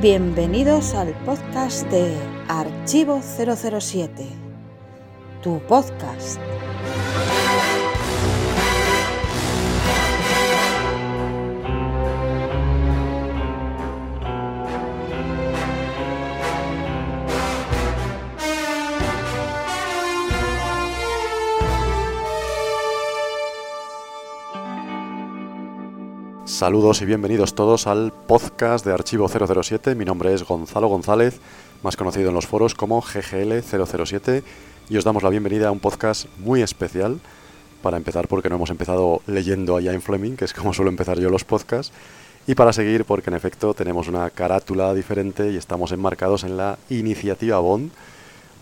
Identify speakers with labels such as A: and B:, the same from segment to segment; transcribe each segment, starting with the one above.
A: Bienvenidos al podcast de Archivo 007, tu podcast.
B: Saludos y bienvenidos todos al podcast de Archivo 007. Mi nombre es Gonzalo González, más conocido en los foros como GGL007, y os damos la bienvenida a un podcast muy especial. Para empezar, porque no hemos empezado leyendo a Ian Fleming, que es como suelo empezar yo los podcasts, y para seguir, porque en efecto tenemos una carátula diferente y estamos enmarcados en la iniciativa Bond,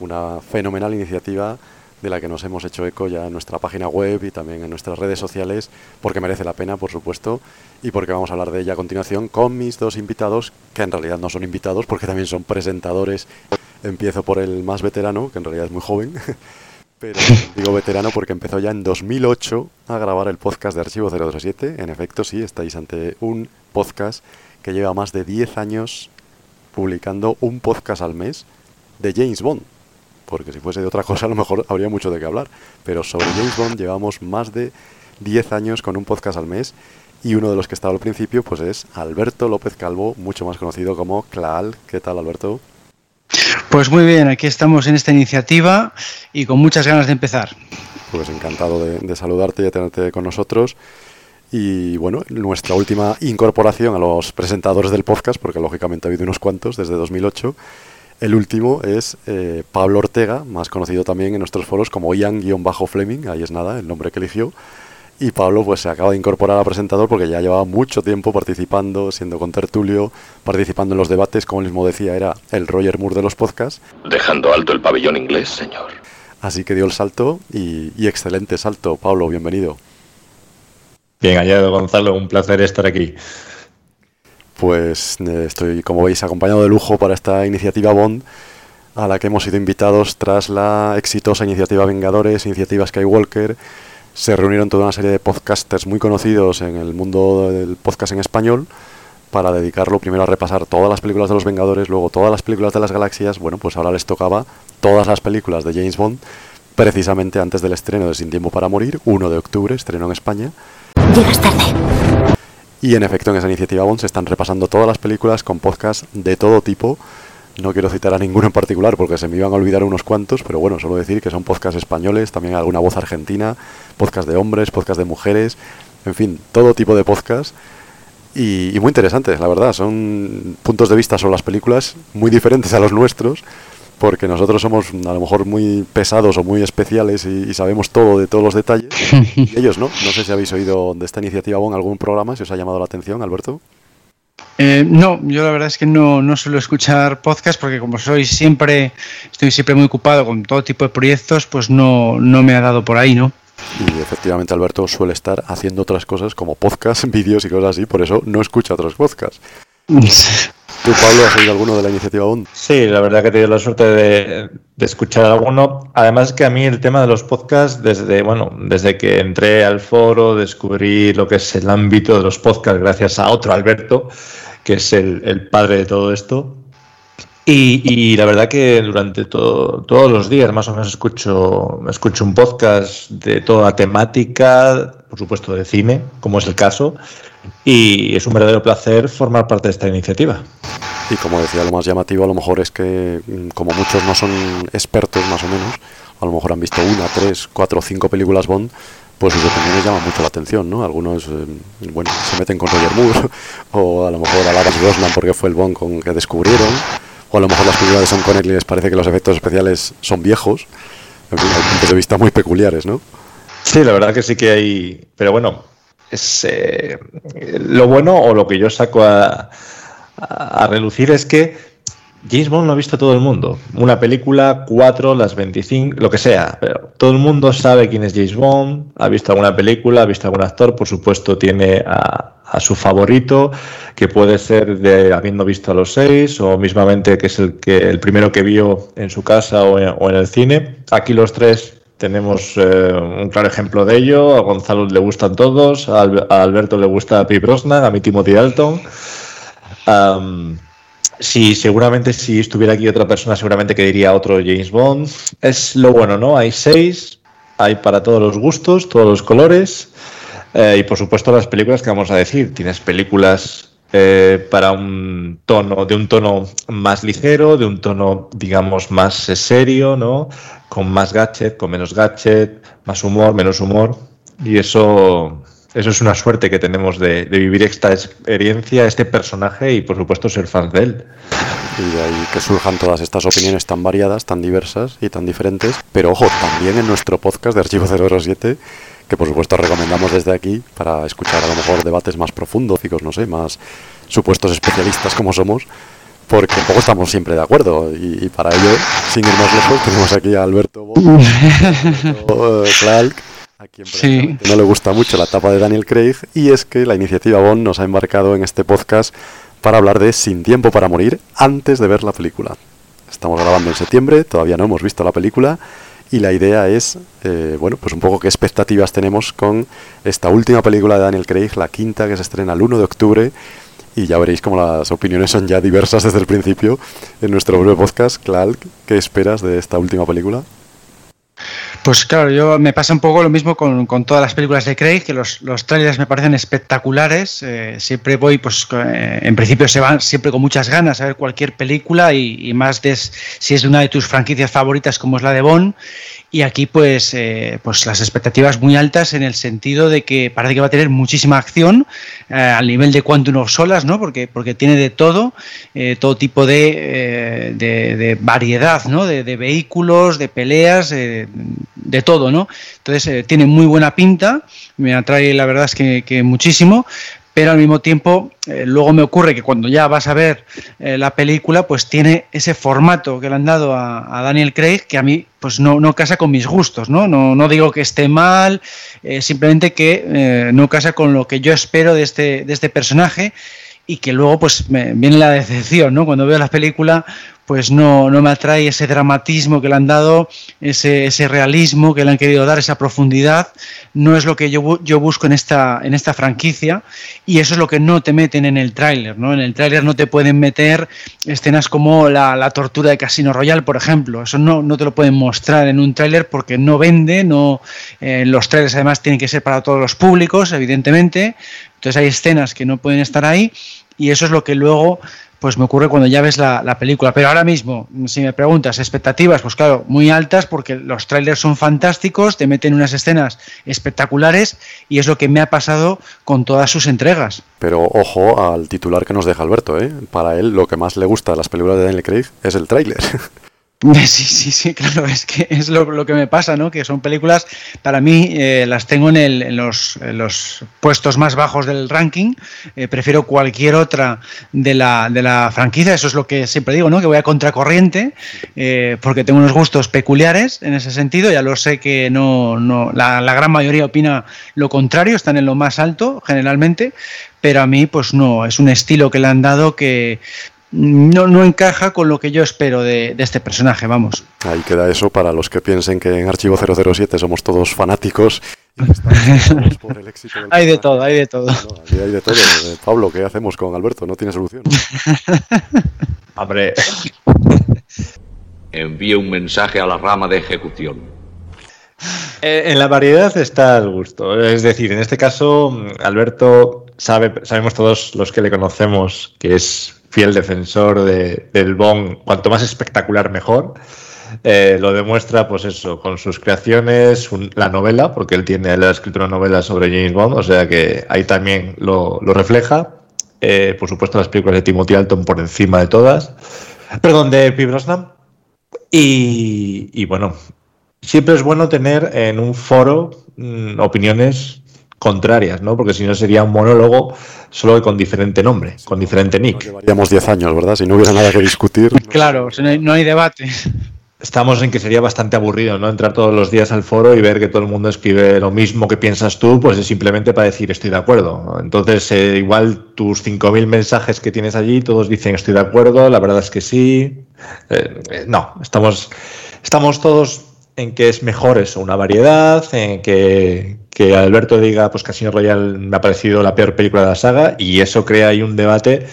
B: una fenomenal iniciativa de la que nos hemos hecho eco ya en nuestra página web y también en nuestras redes sociales, porque merece la pena, por supuesto, y porque vamos a hablar de ella a continuación con mis dos invitados, que en realidad no son invitados, porque también son presentadores. Empiezo por el más veterano, que en realidad es muy joven, pero digo veterano porque empezó ya en 2008 a grabar el podcast de Archivo 007. En efecto, sí, estáis ante un podcast que lleva más de 10 años publicando un podcast al mes de James Bond porque si fuese de otra cosa a lo mejor habría mucho de qué hablar. Pero sobre James Bond llevamos más de 10 años con un podcast al mes y uno de los que estaba al principio pues es Alberto López Calvo, mucho más conocido como Claal. ¿Qué tal Alberto?
C: Pues muy bien, aquí estamos en esta iniciativa y con muchas ganas de empezar.
B: Pues encantado de, de saludarte y de tenerte con nosotros. Y bueno, nuestra última incorporación a los presentadores del podcast, porque lógicamente ha habido unos cuantos desde 2008, el último es eh, Pablo Ortega, más conocido también en nuestros foros como Ian-Fleming, ahí es nada, el nombre que eligió. Y Pablo pues se acaba de incorporar a presentador porque ya llevaba mucho tiempo participando, siendo con tertulio, participando en los debates, como él mismo decía, era el Roger Moore de los podcasts.
D: Dejando alto el pabellón inglés, señor.
B: Así que dio el salto y, y excelente salto. Pablo, bienvenido.
E: Bien hallado, Gonzalo, un placer estar aquí
B: pues eh, estoy, como veis, acompañado de lujo para esta iniciativa Bond, a la que hemos sido invitados tras la exitosa iniciativa Vengadores, iniciativa Skywalker. Se reunieron toda una serie de podcasters muy conocidos en el mundo del podcast en español para dedicarlo primero a repasar todas las películas de los Vengadores, luego todas las películas de las galaxias. Bueno, pues ahora les tocaba todas las películas de James Bond, precisamente antes del estreno de Sin Tiempo para Morir, 1 de octubre, estreno en España.
A: Llegas tarde.
B: Y en efecto, en esa iniciativa Bond se están repasando todas las películas con podcasts de todo tipo. No quiero citar a ninguno en particular porque se me iban a olvidar unos cuantos, pero bueno, solo decir que son podcasts españoles, también alguna voz argentina, podcast de hombres, podcast de mujeres, en fin, todo tipo de podcasts. Y, y muy interesantes, la verdad. Son puntos de vista sobre las películas muy diferentes a los nuestros porque nosotros somos a lo mejor muy pesados o muy especiales y, y sabemos todo de todos los detalles. y ellos no. No sé si habéis oído de esta iniciativa o en algún programa, si os ha llamado la atención, Alberto.
C: Eh, no, yo la verdad es que no, no suelo escuchar podcast porque como soy siempre, estoy siempre muy ocupado con todo tipo de proyectos, pues no, no me ha dado por ahí, ¿no?
B: Y efectivamente Alberto suele estar haciendo otras cosas como podcast, vídeos y cosas así, por eso no escucha otros podcasts. ¿Tú, Pablo, has oído alguno de la iniciativa Bond?
E: Sí, la verdad que he tenido la suerte de, escuchar alguno. Además que a mí el tema de los podcasts, desde, bueno, desde que entré al foro, descubrí lo que es el ámbito de los podcasts gracias a otro Alberto, que es el padre de todo esto. Y, y, la verdad que durante todo, todos los días más o menos escucho, escucho un podcast de toda temática, por supuesto de cine, como es el caso, y es un verdadero placer formar parte de esta iniciativa.
B: Y como decía, lo más llamativo a lo mejor es que mm, como muchos no son expertos más o menos, a lo mejor han visto una, tres, cuatro, cinco películas Bond, pues eso también les llama mucho la atención, ¿no? Algunos, eh, bueno, se meten con Roger Moore, o a lo mejor a Lawrence Brosnan porque fue el Bond con que descubrieron, o a lo mejor las películas de Son Connery les parece que los efectos especiales son viejos, en fin, hay puntos de vista muy peculiares, ¿no?
E: Sí, la verdad que sí que hay, pero bueno, es eh, lo bueno o lo que yo saco a, a, a, relucir es que James Bond lo ha visto todo el mundo. Una película, cuatro, las 25, lo que sea. Pero todo el mundo sabe quién es James Bond, ha visto alguna película, ha visto algún actor, por supuesto tiene a, a su favorito, que puede ser de habiendo visto a los seis, o mismamente que es el, que, el primero que vio en su casa o en, el cine. Aquí los tres tenemos eh, un claro ejemplo de ello. A Gonzalo le gustan todos, a, Al a Alberto le gusta Pete Brosnan, a mí Timothy Dalton. Sí, seguramente si estuviera aquí otra persona, seguramente que diría otro James Bond. Es lo bueno, ¿no? Hay seis, hay para todos los gustos, todos los colores. Eh, y por supuesto las películas que vamos a decir. Tienes películas eh, para un tono, de un tono más ligero, de un tono, digamos, más serio, ¿no? Con más gadget, con menos gadget, más humor, menos humor. Y eso eso es una suerte que tenemos de, vivir esta experiencia, este personaje y por supuesto ser fans de él.
B: Y que surjan todas estas opiniones tan variadas, tan diversas y tan diferentes. Pero ojo, también en nuestro podcast de Archivo 007, que por supuesto recomendamos desde aquí para escuchar a lo mejor debates más profundos, no sé, más supuestos especialistas como somos, porque poco estamos siempre de acuerdo. Y, para ello, sin ir más lejos, tenemos aquí a Alberto, Alberto eh, Clark a quien no le gusta mucho la etapa de Daniel Craig, y es que la iniciativa Bond nos ha embarcado en este podcast para hablar de Sin tiempo para morir antes de ver la película. Estamos grabando en septiembre, todavía no hemos visto la película, y la idea es, eh, bueno, pues un poco qué expectativas tenemos con esta última película de Daniel Craig, la quinta que se estrena el 1 de octubre, y ya veréis como las opiniones son ya diversas desde el principio en nuestro breve podcast. Clark, ¿qué esperas de esta última película?
C: Pues claro, yo me pasa un poco lo mismo con, todas las películas de Craig, que los, los trailers me parecen espectaculares. Eh, siempre voy, pues eh, en principio se van siempre con muchas ganas a ver cualquier película y, más de, si es de una de tus franquicias favoritas como es la de Bond. Y aquí pues, eh, pues las expectativas muy altas en el sentido de que parece que va a tener muchísima acción al nivel de Quantum of Solas, ¿no? Porque, porque tiene de todo, todo tipo de, de, variedad, ¿no? De, vehículos, de peleas, de todo, ¿no? Entonces eh, tiene muy buena pinta, me atrae la verdad es que, muchísimo, pero al mismo tiempo eh, luego me ocurre que cuando ya vas a ver eh, la película, pues tiene ese formato que le han dado a, Daniel Craig que a mí pues no, no casa con mis gustos, ¿no? No, no digo que esté mal, simplemente que no casa con lo que yo espero de este, de este personaje y que luego pues me viene la decepción, ¿no? Cuando veo la película pues no, no me atrae ese dramatismo que le han dado, ese, ese, realismo que le han querido dar, esa profundidad, no es lo que yo, busco en esta, franquicia y eso es lo que no te meten en el tráiler, ¿no? En el tráiler no te pueden meter escenas como la, tortura de Casino Royale, por ejemplo, eso no, no te lo pueden mostrar en un tráiler porque no vende, no, eh, los trailers además tienen que ser para todos los públicos, evidentemente, entonces hay escenas que no pueden estar ahí y eso es lo que luego pues me ocurre cuando ya ves la, película. Pero ahora mismo, si me preguntas, expectativas, pues claro, muy altas porque los trailers son fantásticos, te meten unas escenas espectaculares y es lo que me ha pasado con todas sus entregas.
B: Pero ojo al titular que nos deja Alberto, ¿eh? Para él lo que más le gusta de las películas de Daniel Craig es el tráiler.
C: Sí, sí, sí, claro, es que es lo, que me pasa, ¿no? Que son películas, para mí eh, las tengo en, el, en, los, los, puestos más bajos del ranking, eh, prefiero cualquier otra de la, de la, franquicia, eso es lo que siempre digo, ¿no? Que voy a contracorriente, eh, porque tengo unos gustos peculiares en ese sentido, ya lo sé que no, no la, la gran mayoría opina lo contrario, están en lo más alto generalmente, pero a mí pues no, es un estilo que le han dado que no, no encaja con lo que yo espero de, este personaje, vamos.
B: Ahí queda eso para los que piensen que en Archivo 007 somos todos fanáticos.
C: hay de todo, hay de todo.
B: hay de todo. Eh, Pablo, ¿qué hacemos con Alberto? No tiene solución.
E: Hombre.
D: Envíe un mensaje a la rama de ejecución.
E: Eh, en la variedad está el gusto. Es decir, en este caso, Alberto sabe, sabemos todos los que le conocemos que es fiel defensor de, del Bond, cuanto más espectacular mejor. Eh, lo demuestra, pues eso, con sus creaciones, la novela, porque él tiene, él ha escrito una novela sobre James Bond, o sea que ahí también lo, refleja. Eh, por supuesto, las películas de Timothy Alton por encima de todas. Perdón, de P. Brosnan. Y, y, bueno, siempre es bueno tener en un foro mm, opiniones contrarias, ¿no? Porque si no sería un monólogo solo con diferente nombre, con diferente nick.
B: Llevaríamos 10 años, ¿verdad? Si no hubiera nada que discutir.
C: claro, no hay, debate.
E: Estamos en que sería bastante aburrido, ¿no? Entrar todos los días al foro y ver que todo el mundo escribe lo mismo que piensas tú, pues es simplemente para decir estoy de acuerdo. Entonces, eh, igual tus 5.000 mensajes que tienes allí, todos dicen estoy de acuerdo, la verdad es que sí. Eh, eh, no, estamos, estamos todos en que es mejor eso, una variedad, en que, Alberto diga, pues Casino Royale me ha parecido la peor película de la saga, y eso crea ahí un debate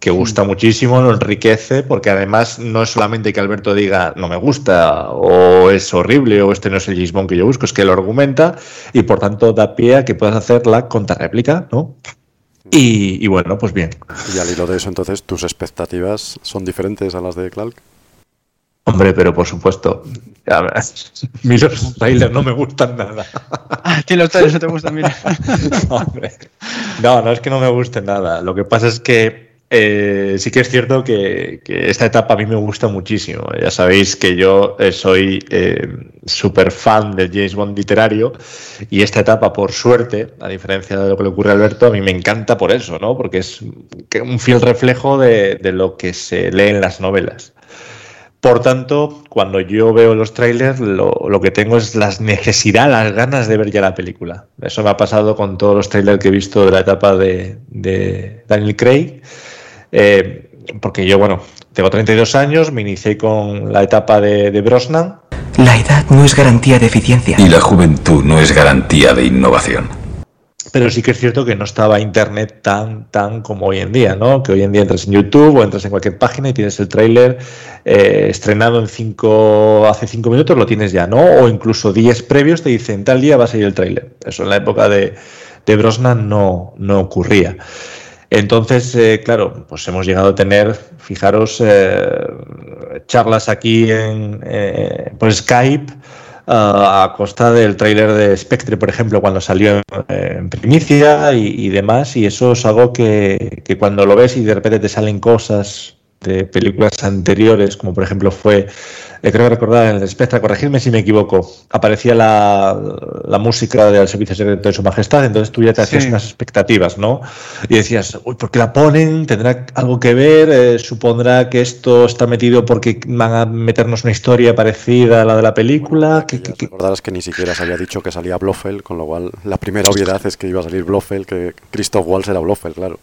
E: que gusta muchísimo, lo enriquece, porque además no es solamente que Alberto diga no me gusta o es horrible o este no es el James que yo busco, es que lo argumenta y por tanto da pie a que puedas hacer la contrarréplica, ¿no? Y, bueno, pues bien.
B: Y al hilo de eso, entonces, ¿tus expectativas son diferentes a las de Clark?
E: Hombre, pero por supuesto. A ver, los trailers no me gustan nada.
C: Ah, que los trailers no te gustan, mira.
E: Hombre. No, no es que no me gusten nada. Lo que pasa es que eh, sí que es cierto que, esta etapa a mí me gusta muchísimo. Ya sabéis que yo eh, soy eh, súper fan del James Bond literario y esta etapa, por suerte, a diferencia de lo que le ocurre a Alberto, a mí me encanta por eso, ¿no? Porque es un fiel reflejo de, de lo que se lee en las novelas. Por tanto, cuando yo veo los trailers, lo, que tengo es la necesidad, las ganas de ver ya la película. Eso me ha pasado con todos los trailers que he visto de la etapa de, Daniel Craig. Eh, porque yo, bueno, tengo 32 años, me inicié con la etapa de, de Brosnan.
F: La edad no es garantía de eficiencia.
G: Y la juventud no es garantía de innovación
E: pero sí que es cierto que no estaba internet tan, tan como hoy en día, ¿no? Que hoy en día entras en YouTube o entras en cualquier página y tienes el tráiler eh, estrenado en cinco, hace cinco minutos, lo tienes ya, ¿no? O incluso días previos te dicen, tal día va a salir el tráiler. Eso en la época de, de Brosnan no, no ocurría. Entonces, eh, claro, pues hemos llegado a tener, fijaros, eh, charlas aquí en, por Skype a costa del tráiler de Spectre, por ejemplo, cuando salió en, primicia y, demás, y eso es algo que, que, cuando lo ves y de repente te salen cosas de películas anteriores, como por ejemplo fue eh, creo recordar en el Spectra, corregirme si me equivoco, aparecía la, la música del Servicio Secreto de Su Majestad, entonces tú ya te hacías unas expectativas, ¿no? Y decías, uy, ¿por qué la ponen? ¿Tendrá algo que ver? Eh, ¿Supondrá que esto está metido porque van a meternos una historia parecida a la de la película?
B: que, que, que ni siquiera se había dicho que salía Blofeld, con lo cual la primera obviedad es que iba a salir Blofeld, que Christoph Waltz era Blofeld, claro.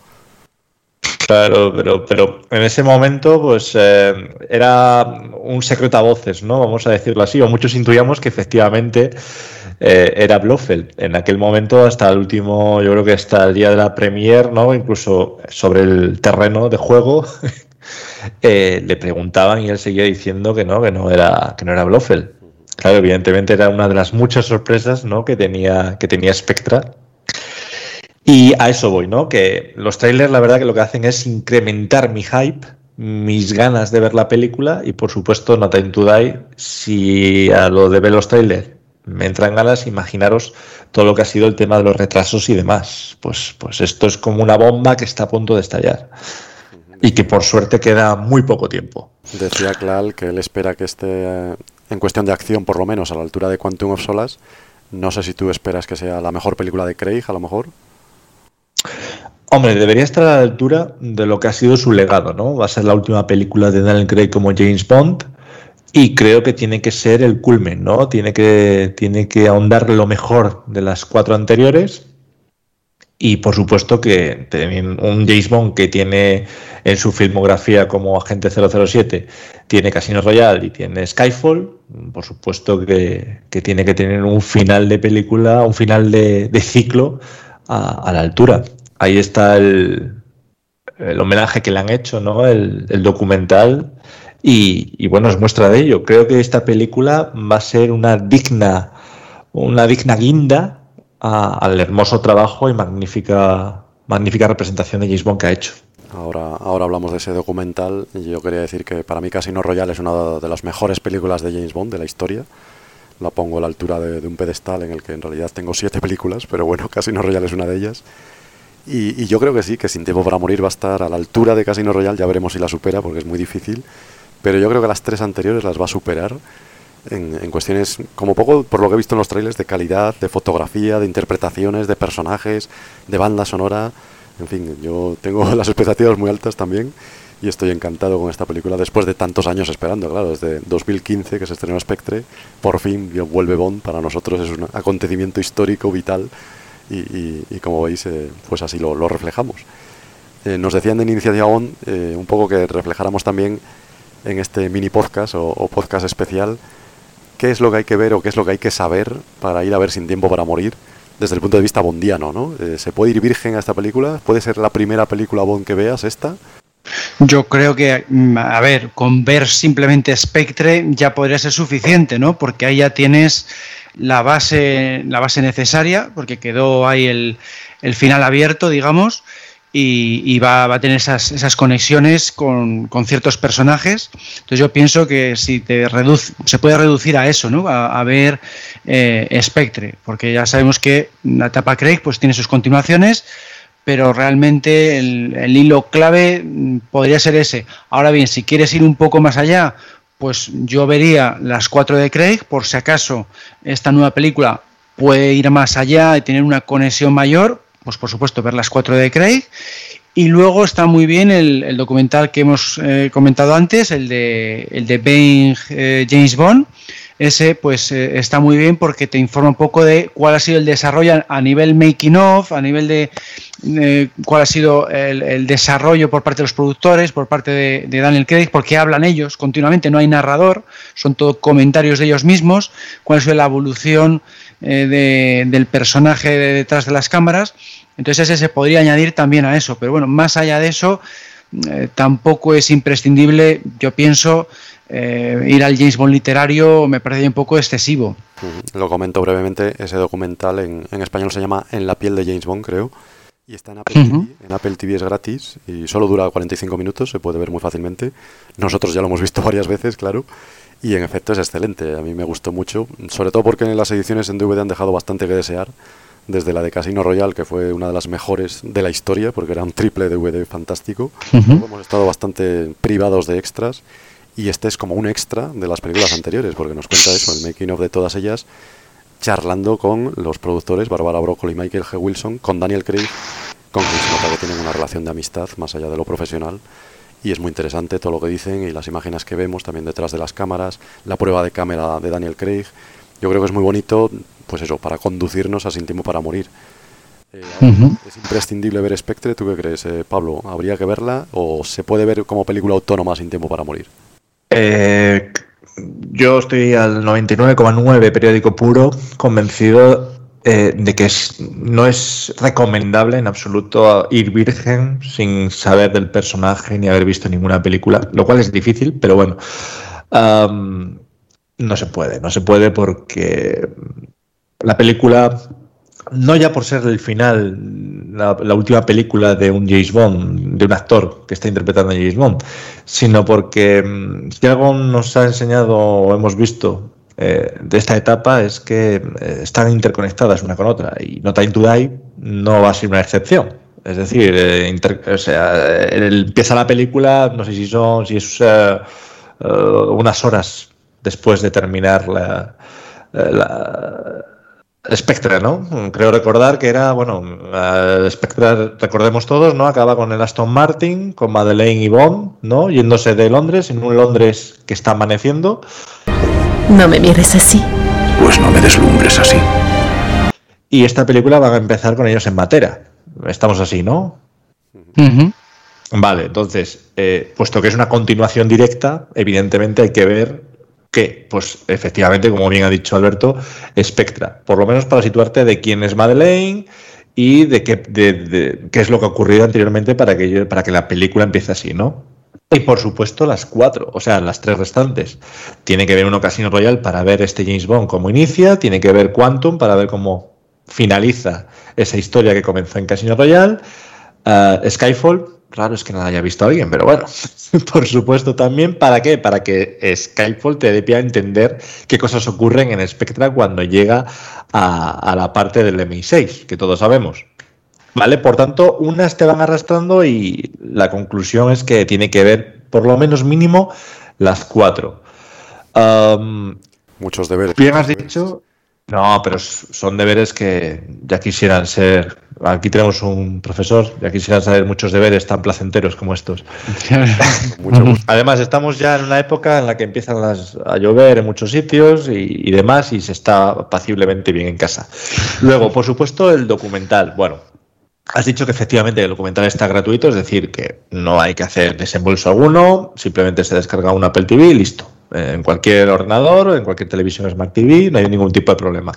E: Claro, pero, pero en ese momento, pues eh, era un secreto a voces, ¿no? Vamos a decirlo así, o muchos intuíamos que efectivamente eh, era Blofeld. En aquel momento, hasta el último, yo creo que hasta el día de la premier, ¿no? Incluso sobre el terreno de juego, eh, le preguntaban y él seguía diciendo que no, que no era, que no era Blofeld. Claro, evidentemente era una de las muchas sorpresas, ¿no? Que tenía, que tenía Spectra y a eso voy, ¿no? Que los trailers, la verdad, que lo que hacen es incrementar mi hype, mis ganas de ver la película y, por supuesto, no Time to. Si a lo de ver los trailers me entran ganas, imaginaros todo lo que ha sido el tema de los retrasos y demás. Pues, pues esto es como una bomba que está a punto de estallar. Y que por suerte queda muy poco tiempo.
B: Decía Clal que él espera que esté, eh, en cuestión de acción, por lo menos a la altura de Quantum of Solace. No sé si tú esperas que sea la mejor película de Craig, a lo mejor.
E: Hombre, debería estar a la altura de lo que ha sido su legado, ¿no? Va a ser la última película de Daniel Craig como James Bond y creo que tiene que ser el culmen, ¿no? Tiene que, tiene que ahondar lo mejor de las cuatro anteriores y por supuesto que un James Bond que tiene en su filmografía como Agente 007, tiene Casino Royale y tiene Skyfall, por supuesto que, tiene que tener un final de película, un final de, ciclo a la altura ahí está el, homenaje que le han hecho, ¿no? El, documental. Y, bueno, es muestra de ello. Creo que esta película va a ser una digna, una digna guinda al hermoso trabajo y magnífica, magnífica representación de James Bond que ha hecho.
B: Ahora, ahora hablamos de ese documental. Yo quería decir que para mí Casino Royale es una de las mejores películas de James Bond de la historia. La pongo a la altura de, de un pedestal en el que en realidad tengo siete películas, pero bueno, Casino Royale es una de ellas. Y, yo creo que sí, que Sin Tiempo para Morir va a estar a la altura de Casino Royale, ya veremos si la supera porque es muy difícil, pero yo creo que las tres anteriores las va a superar en, cuestiones, como poco, por lo que he visto en los trailers, de calidad, de fotografía, de interpretaciones, de personajes, de banda sonora, en fin, yo tengo las expectativas muy altas también y estoy encantado con esta película después de tantos años esperando, claro, desde 2015 que se estrenó Spectre, por fin vuelve Bond, para nosotros es un acontecimiento histórico, vital y, como veis, eh, pues así lo, reflejamos. Eh, nos decían de Iniciativa ON eh, un poco que reflejáramos también en este mini podcast o, podcast especial qué es lo que hay que ver o qué es lo que hay que saber para ir a ver Sin Tiempo para Morir desde el punto de vista bondiano, ¿no? ¿Se puede ir virgen a esta película? ¿Puede ser la primera película Bond que veas esta?
C: Yo creo que, mm, a ver, con ver simplemente Spectre ya podría ser suficiente, ¿no? Porque ahí ya tienes la base, la base necesaria, porque quedó ahí el, el final abierto, digamos, y, va, a tener esas, esas conexiones con, ciertos personajes. Entonces yo pienso que si te reduce, se puede reducir a eso, ¿no? A, ver eh, Spectre, porque ya sabemos que la etapa Craig pues tiene sus continuaciones, pero realmente el, hilo clave mm, podría ser ese. Ahora bien, si quieres ir un poco más allá, pues yo vería las cuatro de Craig, por si acaso esta nueva película puede ir más allá y tener una conexión mayor, pues por supuesto ver las cuatro de Craig. Y luego está muy bien el, documental que hemos eh, comentado antes, el de, el de eh, James Bond. Ese pues eh, está muy bien porque te informa un poco de cuál ha sido el desarrollo a nivel making of, a nivel de cuál ha sido el, desarrollo por parte de los productores, por parte de, Daniel Craig, porque hablan ellos continuamente, no hay narrador, son todo comentarios de ellos mismos, cuál ha sido la evolución del personaje detrás de las cámaras. Entonces ese se podría añadir también a eso, pero bueno, más allá de eso, eh, tampoco es imprescindible, yo pienso, eh, ir al James Bond literario me parece un poco excesivo.
B: Lo comento brevemente, ese documental en, español se llama En la piel de James Bond, creo. Y está en Apple TV. En Apple TV es gratis y solo dura 45 minutos, se puede ver muy fácilmente. Nosotros ya lo hemos visto varias veces, claro. Y en efecto es excelente, a mí me gustó mucho, sobre todo porque en las ediciones en DVD han dejado bastante que desear desde la de Casino Royale, que fue una de las mejores de la historia, porque era un triple DVD fantástico. Hemos estado bastante privados de extras, y este es como un extra de las películas anteriores, porque nos cuenta eso, el making of de todas ellas, charlando con los productores, Barbara Broccoli y Michael G. Wilson, con Daniel Craig, con quien se nota que tienen una relación de amistad más allá de lo profesional. Y es muy interesante todo lo que dicen y las imágenes que vemos también detrás de las cámaras, la prueba de cámara de Daniel Craig. Yo creo que es muy bonito pues eso, para conducirnos a Sin Tiempo para Morir. Eh, ¿Es imprescindible ver Spectre? ¿Tú qué crees, eh, Pablo? ¿Habría que verla o se puede ver como película autónoma Sin Tiempo para Morir?
E: Eh, yo estoy al 99,9 periódico puro convencido de que no es recomendable en absoluto ir virgen sin saber del personaje ni haber visto ninguna película, lo cual es difícil, pero bueno, no se puede, no se puede porque la película, no ya por ser el final, la, última película de un James Bond, de un actor que está interpretando a James Bond, sino porque mm, si algo nos ha enseñado o hemos visto eh, de esta etapa es que eh, están interconectadas una con otra y No Time to Die no va a ser una excepción. Es decir, eh, o sea, empieza la película, no sé si son, si es unas horas después de terminar la, la Spectre, ¿no? Creo recordar que era, bueno, Spectre, recordemos todos, ¿no? Acaba con el Aston Martin, con Madeleine y Bond, ¿no? Yéndose de Londres, en un Londres que está amaneciendo.
A: No me mires así.
G: Pues no me deslumbres así.
E: Y esta película va a empezar con ellos en Matera. Estamos así, ¿no? Vale, entonces, eh, puesto que es una continuación directa, evidentemente hay que ver que, pues efectivamente, como bien ha dicho Alberto, Spectra, por lo menos para situarte de quién es Madeleine y de qué, de, qué es lo que ha ocurrido anteriormente para que, para que la película empiece así, ¿no? Y por supuesto las cuatro, o sea, las tres restantes. Tiene que ver uno Casino Royal para ver este James Bond cómo inicia, tiene que ver Quantum para ver cómo finaliza esa historia que comenzó en Casino Royale, uh, Skyfall raro es que no haya visto a alguien, pero bueno, por supuesto también, ¿para qué? Para que Skyfall te dé pie a entender qué cosas ocurren en Spectra cuando llega a, la parte del MI6, que todos sabemos. ¿Vale? Por tanto, unas te van arrastrando y la conclusión es que tiene que ver, por lo menos mínimo, las cuatro.
B: Muchos deberes.
E: Bien has dicho, no, pero son deberes que ya quisieran ser. Aquí tenemos un profesor, ya quisieran saber muchos deberes tan placenteros como estos. Además, estamos ya en una época en la que empiezan a llover en muchos sitios y, demás, y se está paciblemente bien en casa. Luego, por supuesto, el documental. Bueno, Has dicho que efectivamente el documental está gratuito, es decir, que no hay que hacer desembolso alguno, simplemente se descarga un Apple TV y listo. Eh, en cualquier ordenador, en cualquier televisión Smart TV, no hay ningún tipo de problema.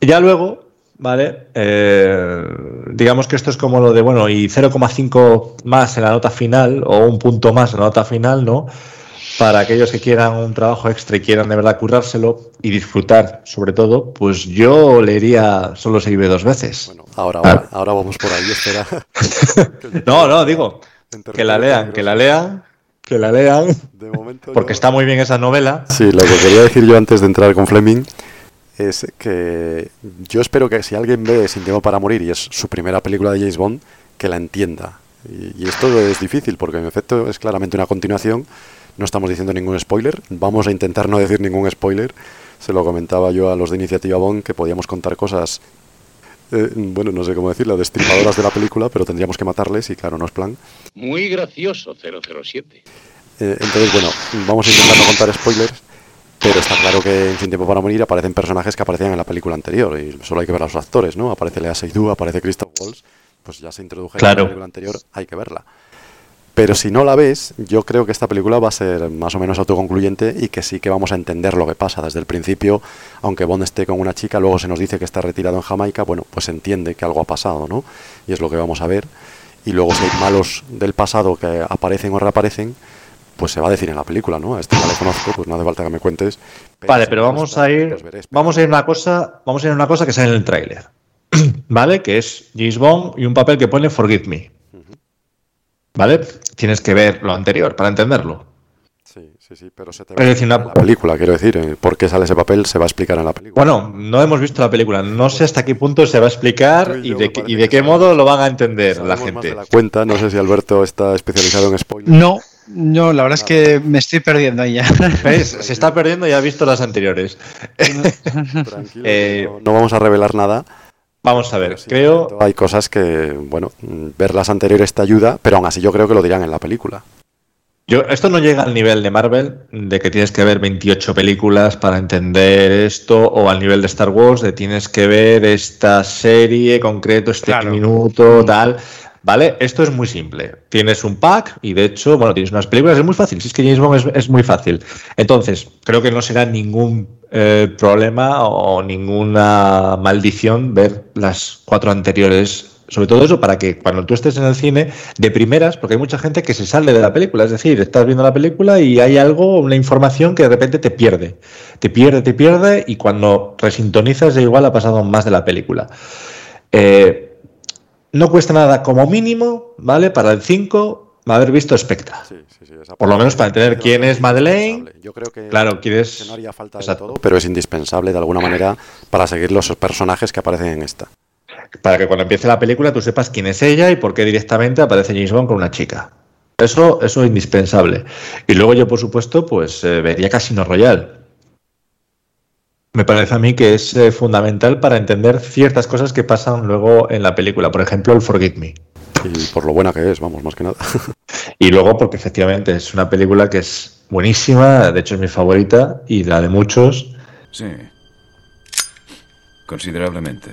E: Ya luego, ¿vale? Eh, digamos que esto es como lo de, bueno, y 0,5 más en la nota final o un punto más en la nota final, ¿no? Para aquellos que quieran un trabajo extra y quieran de verdad currárselo y disfrutar, sobre todo, pues yo leería solo se vive dos veces.
B: Bueno, ahora, ahora, ahora vamos por ahí, espera.
E: no, no, digo, que la lean, que la lean, que la lean,
B: De momento
E: porque
B: yo-
E: está muy bien esa novela.
B: Sí, lo que quería decir yo antes de entrar con Fleming es que yo espero que si alguien ve Sin tiempo para morir y es su primera película de James Bond, que la entienda. Y, y esto es difícil porque en efecto es claramente una continuación. No estamos diciendo ningún spoiler. Vamos a intentar no decir ningún spoiler. Se lo comentaba yo a los de Iniciativa Bond que podíamos contar cosas, eh, bueno, no sé cómo decirlo, destripadoras de la película, pero tendríamos que matarles y claro, no es plan.
D: Muy gracioso, 007.
B: Eh, entonces, bueno, vamos a intentar no contar spoilers, pero está claro que en Sin Tiempo para Morir aparecen personajes que aparecían en la película anterior y solo hay que ver a los actores, ¿no? Aparece Lea Seydoux, aparece Christoph Waltz, pues ya se introdujeron en la película anterior, hay que verla. Pero si no la ves, yo creo que esta película va a ser más o menos autoconcluyente y que sí que vamos a entender lo que pasa desde el principio, aunque Bond esté con una chica, luego se nos dice que está retirado en Jamaica, bueno, pues se entiende que algo ha pasado, ¿no? Y es lo que vamos a ver. Y luego si hay malos del pasado que aparecen o reaparecen, pues se va a decir en la película, ¿no? A este ya le conozco, pues no hace falta que me cuentes.
E: Vale, pero
B: me
E: vamos a ir, vamos a ir a una cosa, vamos a ir una cosa que sale en el tráiler, ¿vale? Que es James Bond y un papel que pone Forgive Me, ¿vale? Tienes que ver lo anterior para entenderlo.
B: Sí, sí, sí, pero se te
E: Es
B: va a
E: decir,
B: explicar
E: una-
B: en la película, quiero decir, eh, por qué sale ese papel se va a explicar en la película.
E: Bueno, no hemos visto la película, no sé hasta qué punto se va a explicar
B: y
E: de, qué- y de modo lo van a entender la gente.
B: de la cuenta, no sé si Alberto está especializado en spoilers.
C: No, no, la verdad es que me estoy perdiendo ahí ya.
E: ¿Ves? Se está perdiendo y ha visto las anteriores.
B: Tranquilo,
E: Eh,
B: no, no vamos a revelar nada.
E: Vamos a ver,
B: sí,
E: creo,
B: Hay cosas que, bueno, mm, ver las anteriores te ayuda, pero aún así yo creo que lo dirán en la película.
E: Yo, esto no llega al nivel de Marvel, de que tienes que ver 28 películas para entender esto, o al nivel de Star Wars, de tienes que ver esta serie concreto, este
C: Claro.
E: minuto, tal. ¿Vale? Esto es muy simple. Tienes un pack y de hecho, bueno, tienes unas películas, es muy fácil. Si es que James Bond es, muy fácil. Entonces, creo que no será ningún eh, problema o ninguna maldición ver las cuatro anteriores sobre todo eso para que cuando tú estés en el cine de primeras, porque hay mucha gente que se sale de la película, es decir, estás viendo la película y hay algo, una información que de repente te pierde, te pierde, te pierde y cuando resintonizas ya igual ha pasado más de la película. Eh, no cuesta nada como mínimo, ¿vale? Para el 5 haber visto Spectra.
B: Sí, sí, sí,
E: Por lo menos para entender quién es Madeleine.
B: Yo creo que,
E: Claro, quieres-
B: que no haría falta de todo, pero es indispensable de alguna manera para seguir los personajes que aparecen en esta.
E: Para que cuando empiece la película tú sepas quién es ella y por qué directamente aparece James Bond con una chica. Eso, eso es indispensable. Y luego yo, por supuesto, pues eh, vería Casino Royale. Me parece a mí que es eh, fundamental para entender ciertas cosas que pasan luego en la película. Por ejemplo, el Forgive Me.
B: Y por lo buena que es, vamos, más que nada.
E: Y luego porque efectivamente es una película que es buenísima, de hecho es mi favorita y la de muchos.
G: Sí. Considerablemente.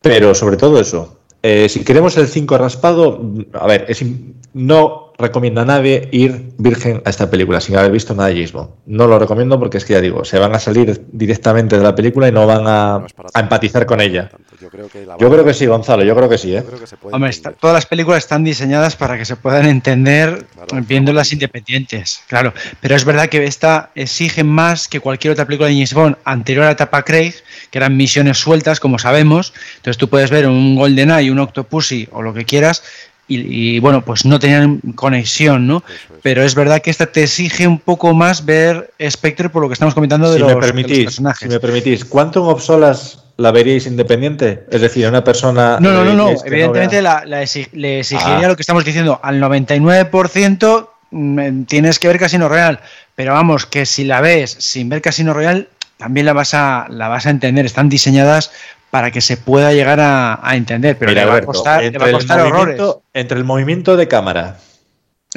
E: Pero sobre todo eso. eh, si queremos el 5 raspado, a ver, es no recomiendo a nadie ir virgen a esta película sin haber visto nada de James Bond. No lo recomiendo porque es que ya digo, se van a salir directamente de la película y no van a,
B: No
E: empatizar con ella.
B: Yo creo que, la
E: Yo
B: van-
E: creo que sí, Gonzalo, yo creo que sí, ¿eh?
B: yo creo que se puede
C: Hombre, está- todas las películas están diseñadas para que se puedan entender
B: Claro.
C: viéndolas independientes, claro. Pero es verdad que esta exige más que cualquier otra película de James Bond anterior a la etapa Craig, que eran misiones sueltas, como sabemos. Entonces tú puedes ver un GoldenEye, un Octopussy o lo que quieras y, y, bueno, pues no tenían conexión, ¿no?
B: Eso.
C: Pero es verdad que esta te exige un poco más ver Spectre por lo que estamos comentando de,
E: Si
C: los,
E: me,
C: de los
E: permitís,
C: personajes.
E: si me permitís, ¿Quantum of Solas la veríais independiente? Es decir, una persona...
C: No, no, no, no. Evidentemente la- la le exigiría
E: Ah.
C: lo que estamos diciendo. Al 99% mm, tienes que ver Casino Real. Pero vamos, que si la ves sin ver Casino Real, también la vas a, la vas a entender. Están diseñadas para que se pueda llegar a, a entender. Pero
E: Mira,
C: le va a costar, le va a costar horrores.
E: Entre el movimiento de cámara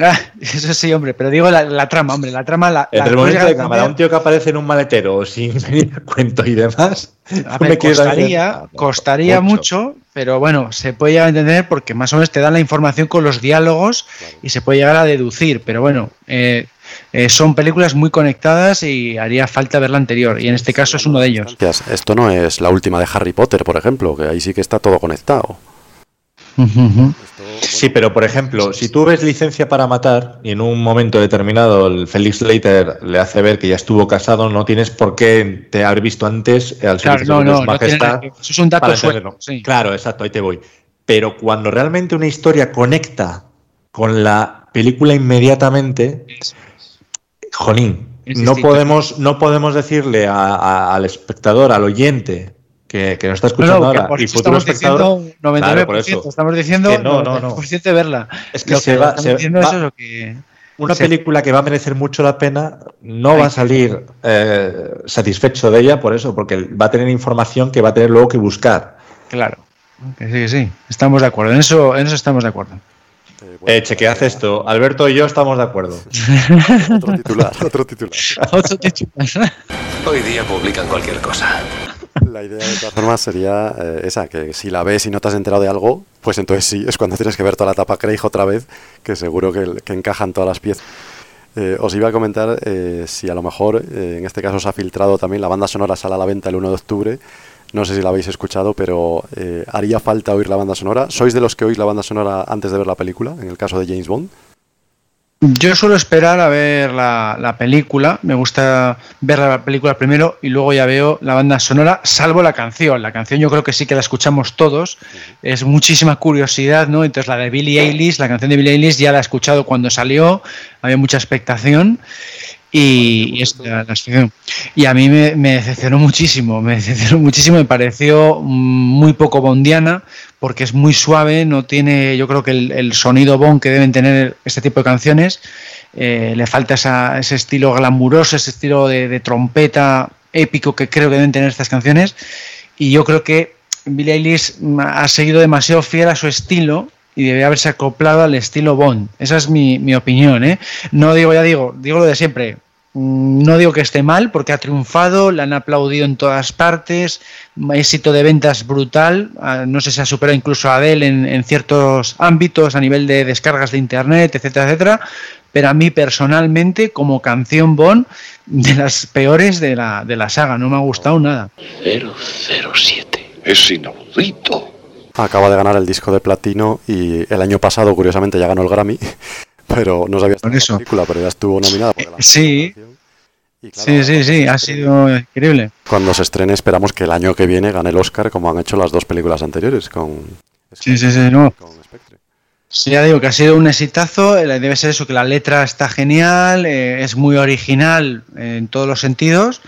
C: Ah, eso sí, hombre. Pero digo la, la trama, hombre. La trama la. la
E: Entre el movimiento de cámara, un tío que aparece en un maletero sin venir a cuento y demás.
C: A
E: ¿tú
C: ver,
E: me
C: costaría,
E: Ah, no,
C: costaría mucho. pero bueno, se puede llegar a entender porque más o menos te dan la información con los diálogos y se puede llegar a deducir. Pero bueno, eh, eh, son películas muy conectadas y haría falta ver la anterior, y en este caso es uno de ellos.
B: Esto no es la última de Harry Potter, por ejemplo, que ahí sí que está todo conectado.
E: Sí, pero por ejemplo, si tú ves licencia para matar y en un momento determinado el Felix Slater le hace ver que ya estuvo casado, no tienes por qué te haber visto antes al
C: claro, no, no, no eso es un dato suelto.
E: Claro, exacto, ahí te voy. Pero cuando realmente una historia conecta con la película inmediatamente, jolín, no podemos, no podemos decirle al espectador, al oyente, que, que nos está escuchando ahora y futuro
C: estamos espectador. Diciendo 99%, estamos diciendo que no, no, no. de verla.
E: Es que, se va, se va que una película que va a merecer mucho la pena no va a salir eh, satisfecho de ella por eso, porque va a tener información que va a tener luego que buscar.
C: Claro, que sí, que sí, estamos de acuerdo, en eso, en eso estamos de acuerdo.
E: Eh, chequead esto, Alberto y yo estamos de acuerdo.
B: otro titular, otro titular.
C: otro titular.
G: Hoy día publican cualquier cosa.
B: La idea de todas formas sería eh, esa, que si la ves y no te has enterado de algo, pues entonces sí, es cuando tienes que ver toda la etapa Craig otra vez, que seguro que, encajan todas las piezas. Eh, os iba a comentar eh, si a lo mejor en este caso se ha filtrado también la banda sonora sale a la venta el 1 de octubre. No sé si la habéis escuchado, pero haría falta oír la banda sonora. ¿Sois de los que oís la banda sonora antes de ver la película, en el caso de James Bond?
C: Yo suelo esperar a ver la, película, me gusta ver la película primero y luego ya veo la banda sonora, salvo la canción. La canción yo creo que sí que la escuchamos todos, es muchísima curiosidad, ¿no? Entonces la de Billie Eilish, la canción de Billie Eilish ya la he escuchado cuando salió, había mucha expectación y, la, y a mí me, decepcionó muchísimo, me decepcionó muchísimo, me pareció muy poco bondiana porque es muy suave, no tiene yo creo que el, sonido bon que deben tener este tipo de canciones, eh, le falta ese estilo glamuroso, ese estilo de, trompeta épico que creo que deben tener estas canciones y yo creo que Billie Eilish ha seguido demasiado fiel a su estilo y debería haberse acoplado al estilo Bond. Esa es mi, mi opinión. ¿eh? No digo, ya digo, digo lo de siempre. Mm, no digo que esté mal porque ha triunfado, la han aplaudido en todas partes, éxito de ventas brutal, ah, no sé si ha superado incluso a Adele en, ciertos ámbitos a nivel de descargas de internet, etcétera, etcétera, pero a mí personalmente como canción Bond de las peores de la, de la saga, no me ha gustado nada.
D: 007, es inaudito.
B: Acaba de ganar el disco de platino y el año pasado, curiosamente, ya ganó el Grammy, pero no sabía
C: por eso.
B: película, pero ya estuvo nominada. Por
C: sí. sí, sí, sí, ha sido increíble.
B: Cuando se estrene esperamos que el año que viene gane el Oscar como han hecho las dos películas anteriores con...
C: Sí, sí, sí, no. Sí, ya digo que ha sido un exitazo, eh, debe ser eso, que la letra está genial, eh, es muy original en todos los sentidos,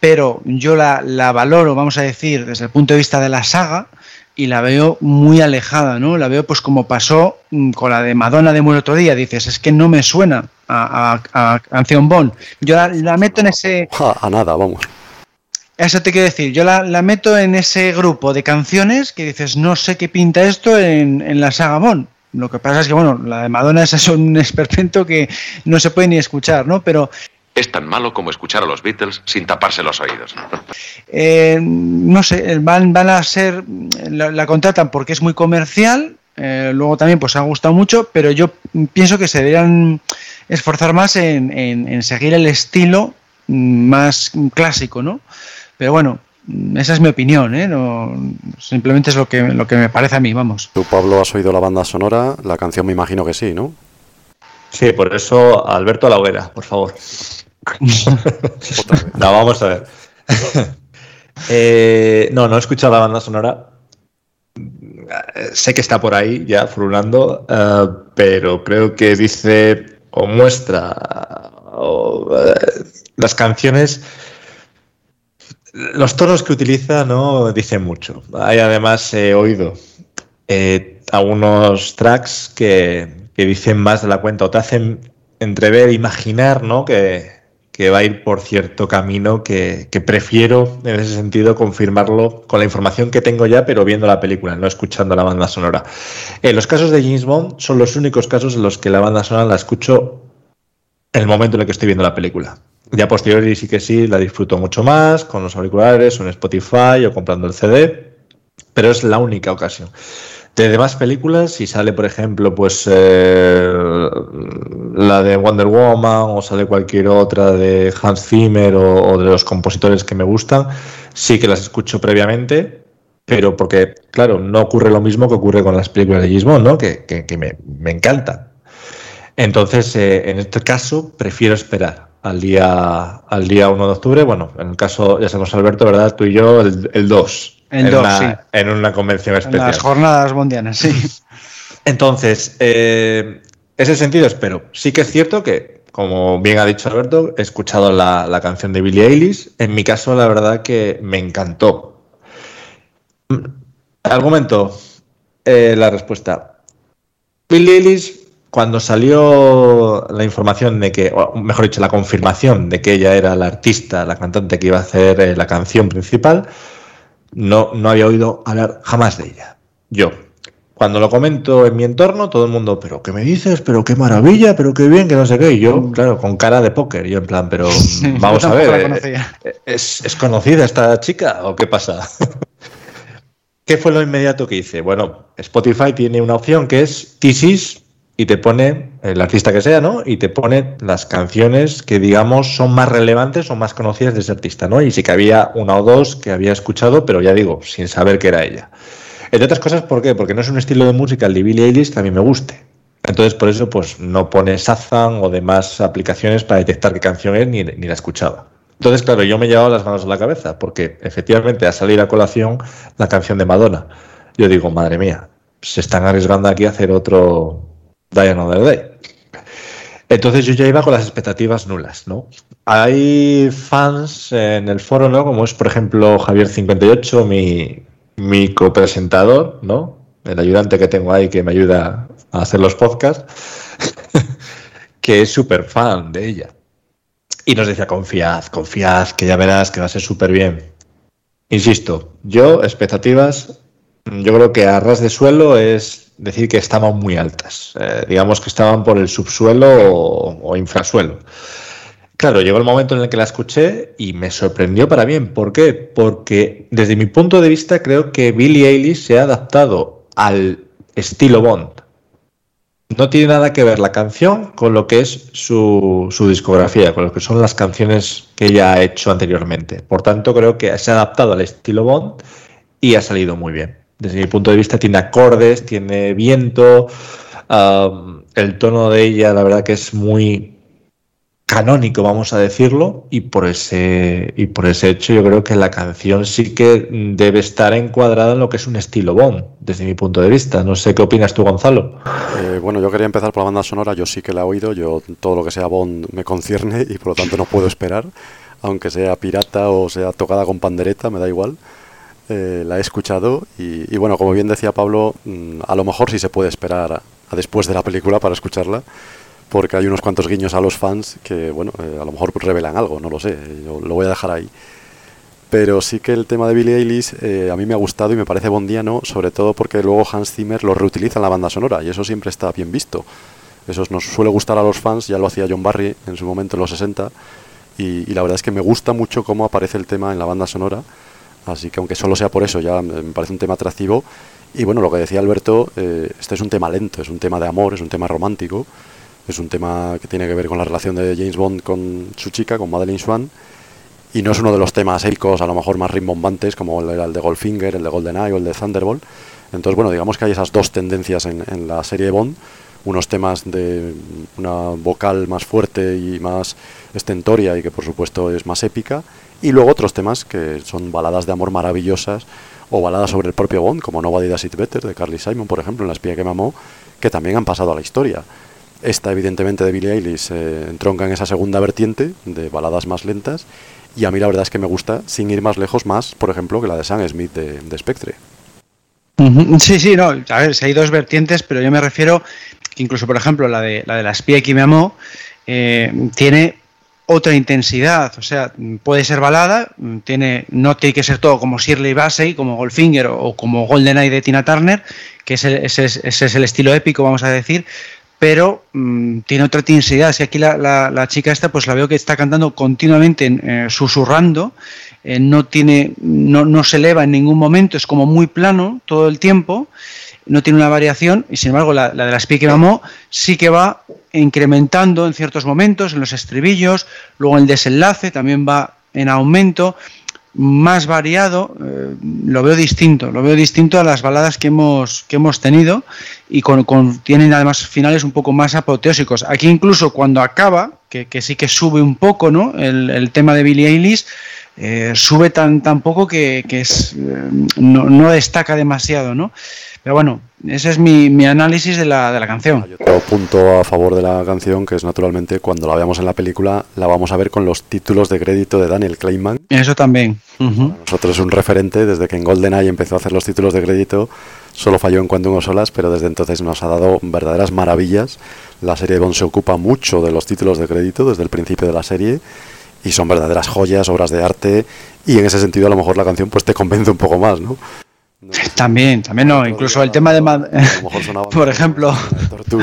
C: pero yo la, la valoro, vamos a decir, desde el punto de vista de la saga, y la veo muy alejada, ¿no? La veo pues como pasó mm, con la de Madonna de muy otro día, dices, es que no me suena a, a, canción Bond. Yo la, meto en ese...
B: A, nada, vamos.
C: Eso te quiero decir, yo la, meto en ese grupo de canciones que dices, no sé qué pinta esto en, en la saga Bond. Lo que pasa es que, bueno, la de Madonna es un esperpento que no se puede ni escuchar, ¿no? Pero
G: es tan malo como escuchar a los Beatles sin taparse los oídos.
C: Eh, no sé, van, van a ser, la, contratan porque es muy comercial, eh, luego también pues ha gustado mucho, pero yo pienso que se deberían esforzar más en, seguir el estilo más clásico, ¿no? Pero bueno, esa es mi opinión, ¿eh? simplemente es lo que, lo que me parece a mí, vamos.
B: ¿Tú, Pablo, has oído la banda sonora? La canción me imagino que sí, ¿no?
E: Sí, por eso Alberto a la hoguera, por favor. no, vamos a ver. Eh, no, no he escuchado la banda sonora. Sé que está por ahí ya frunando, eh, pero creo que dice o muestra eh, las canciones. Los tonos que utiliza no dicen mucho. Hay además he oído algunos tracks que, que dicen más de la cuenta o te hacen entrever, imaginar, ¿no? Que, que va a ir por cierto camino que, prefiero en ese sentido confirmarlo con la información que tengo ya, pero viendo la película, no escuchando la banda sonora. En los casos de James Bond son los únicos casos en los que la banda sonora la escucho el momento en el que estoy viendo la película. Ya posteriori sí que sí, la disfruto mucho más con los auriculares o en Spotify o comprando el CD, pero es la única ocasión. De demás películas, si sale, por ejemplo, pues eh, la de Wonder Woman o sale cualquier otra de Hans Zimmer o, de los compositores que me gustan, sí que las escucho previamente, pero porque, claro, no ocurre lo mismo que ocurre con las películas de Gismond, ¿no? Que, que, me, me, encantan. Entonces, eh, en este caso, prefiero esperar al día, al día 1 de octubre. Bueno, en el caso, ya sabemos, Alberto, ¿verdad? Tú y yo, el, el 2
C: en,
E: una, en una convención especial. En
C: las jornadas mundiales, sí.
E: Entonces, eh, ese sentido espero. Sí que es cierto que, como bien ha dicho Alberto, he escuchado la, canción de Billie Eilish. En mi caso, la verdad que me encantó. Argumento, eh, la respuesta. Billie Eilish, cuando salió la información de que, o mejor dicho, la confirmación de que ella era la artista, la cantante que iba a hacer eh, la canción principal, no, no había oído hablar jamás de ella. Yo. Cuando lo comento en mi entorno, todo el mundo, pero ¿qué me dices? Pero qué maravilla, pero qué bien, que no sé qué. Y yo, claro, con cara de póker, yo en plan, pero vamos a ver, eh, ¿es, ¿es, conocida esta chica o qué pasa? ¿Qué fue lo inmediato que hice? Bueno, Spotify tiene una opción que es Thesis y te pone el artista que sea, ¿no? Y te pone las canciones que digamos son más relevantes o más conocidas de ese artista, ¿no? Y sí que había una o dos que había escuchado, pero ya digo, sin saber que era ella. Entre otras cosas, ¿por qué? Porque no es un estilo de música el de Billie Eilish que a mí me guste. Entonces, por eso, pues no pone Shazam o demás aplicaciones para detectar qué canción es ni, ni la escuchaba. Entonces, claro, yo me he llevado las manos a la cabeza, porque efectivamente ha salido a colación la canción de Madonna. Yo digo, madre mía, se están arriesgando aquí a hacer otro, Die Another Day. Entonces yo ya iba con las expectativas nulas, ¿no? Hay fans en el foro, ¿no? Como es, por ejemplo, Javier58, mi, mi copresentador, ¿no? El ayudante que tengo ahí que me ayuda a hacer los podcasts, que es súper fan de ella. Y nos decía, confiad, confiad, que ya verás que va a ser súper bien. Insisto, yo, expectativas, yo creo que a ras de suelo es decir que estaban muy altas. Eh, digamos que estaban por el subsuelo o, infrasuelo. Claro, llegó el momento en el que la escuché y me sorprendió para bien. ¿Por qué? Porque desde mi punto de vista creo que Billie Eilish se ha adaptado al estilo Bond. No tiene nada que ver la canción con lo que es su, su, discografía, con lo que son las canciones que ella ha hecho anteriormente. Por tanto, creo que se ha adaptado al estilo Bond y ha salido muy bien desde mi punto de vista, tiene acordes, tiene viento. el tono de ella, la verdad que es muy canónico, vamos a decirlo, y por ese y por ese hecho yo creo que la canción sí que debe estar encuadrada en lo que es un estilo Bond, desde mi punto de vista. No sé qué opinas tú, Gonzalo.
B: Eh, bueno, yo quería empezar por la banda sonora, yo sí que la he oído, yo todo lo que sea Bond me concierne y por lo tanto no puedo esperar, aunque sea pirata o sea tocada con pandereta, me da igual. Eh, la he escuchado y, bueno, como bien decía Pablo, mm, a lo mejor sí se puede esperar a, después de la película para escucharla, porque hay unos cuantos guiños a los fans que, bueno, eh, a lo mejor revelan algo, no lo sé, yo lo voy a dejar ahí. Pero sí que el tema de Billie Eilish eh, a mí me ha gustado y me parece bondiano, sobre todo porque luego Hans Zimmer lo reutiliza en la banda sonora y eso siempre está bien visto. Eso nos suele gustar a los fans, ya lo hacía John Barry en su momento en los 60 y, y la verdad es que me gusta mucho cómo aparece el tema en la banda sonora Así que aunque solo sea por eso, ya me parece un tema atractivo. Y bueno, lo que decía Alberto, eh, este es un tema lento, es un tema de amor, es un tema romántico, es un tema que tiene que ver con la relación de James Bond con su chica, con Madeleine Swan. Y no es uno de los temas épicos, a lo mejor más rimbombantes, como el, el de Goldfinger, el de GoldenEye o el de Thunderbolt. Entonces, bueno, digamos que hay esas dos tendencias en, la serie Bond unos temas de una vocal más fuerte y más estentoria y que por supuesto es más épica, y luego otros temas que son baladas de amor maravillosas o baladas sobre el propio Bond, como Nobody Does It Better de Carly Simon, por ejemplo, en La espía que mamó, que también han pasado a la historia. Esta, evidentemente, de Billie Eilish eh, entronca en esa segunda vertiente de baladas más lentas, y a mí la verdad es que me gusta, sin ir más lejos, más, por ejemplo, que la de Sam Smith de, de Spectre.
C: Sí, sí, no, a ver, si hay dos vertientes, pero yo me refiero incluso, por ejemplo, la de la, de la espía que me amó, eh, tiene otra intensidad, o sea, puede ser balada, tiene, no tiene que ser todo como Shirley Bassey, como Goldfinger o, como GoldenEye de Tina Turner, que ese, ese, es el estilo épico, vamos a decir, pero mm, tiene otra intensidad. Si aquí la, la, chica esta, pues la veo que está cantando continuamente, eh, susurrando, eh, no, tiene, no, no se eleva en ningún momento, es como muy plano todo el tiempo no tiene una variación y sin embargo la, de la Speak Mamó sí que va incrementando en ciertos momentos, en los estribillos, luego el desenlace también va en aumento, más variado, eh, lo veo distinto, lo veo distinto a las baladas que hemos, que hemos tenido y con, tienen además finales un poco más apoteósicos. Aquí incluso cuando acaba, que, sí que sube un poco ¿no? el, tema de Billie Eilish, eh, sube tan, tan poco que, es, eh, no, no, destaca demasiado, ¿no? Pero bueno, ese es mi, análisis de la, de la canción.
B: Hay otro punto a favor de la canción que es naturalmente cuando la veamos en la película la vamos a ver con los títulos de crédito de Daniel Kleinman.
C: Eso también.
B: nosotros es un referente desde que en GoldenEye empezó a hacer los títulos de crédito. Solo falló en Quantum of Solas, pero desde entonces nos ha dado verdaderas maravillas. La serie de Bond se ocupa mucho de los títulos de crédito desde el principio de la serie y son verdaderas joyas, obras de arte y en ese sentido a lo mejor la canción pues te convence un poco más, ¿no?
C: También, también no, incluso el tema de... Por ejemplo,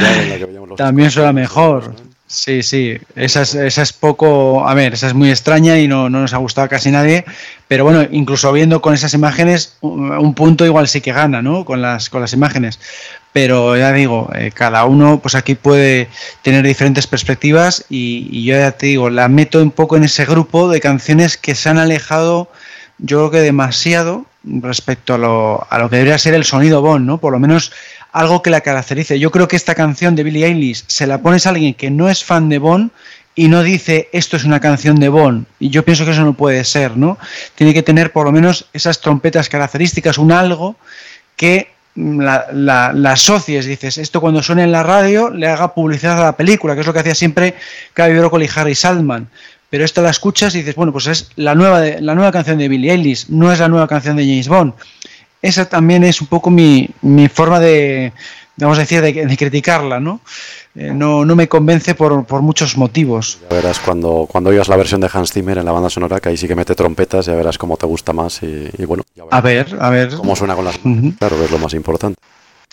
C: también suena mejor. Sí, sí, esa es, esa es poco, a ver, esa es muy extraña y no, nos ha gustado a casi nadie, pero bueno, incluso viendo con esas imágenes, un punto igual sí que gana, ¿no? Con las, con las imágenes. Pero ya digo, eh, cada uno pues aquí puede tener diferentes perspectivas y, y, yo ya te digo, la meto un poco en ese grupo de canciones que se han alejado, yo creo que demasiado respecto a lo, a lo que debería ser el sonido Bond, ¿no? Por lo menos algo que la caracterice. Yo creo que esta canción de Billie Eilish se la pones a alguien que no es fan de Bond y no dice esto es una canción de Bond. Y yo pienso que eso no puede ser, ¿no? Tiene que tener por lo menos esas trompetas características, un algo que la, la, asocies, dices, esto cuando suene en la radio le haga publicidad a la película, que es lo que hacía siempre Cavi Broccoli y Harry Saltman pero esta la escuchas y dices, bueno, pues es la nueva, la nueva canción de Billie Eilish, no es la nueva canción de James Bond. Esa también es un poco mi, forma de, vamos a decir, de, criticarla, ¿no? Eh, ¿no? no, me convence por, muchos motivos.
B: Ya verás cuando, cuando oigas la versión de Hans Zimmer en la banda sonora, que ahí sí que mete trompetas, ya verás cómo te gusta más y, bueno.
C: a ver, a ver.
B: Cómo suena con las... Claro, es lo más importante.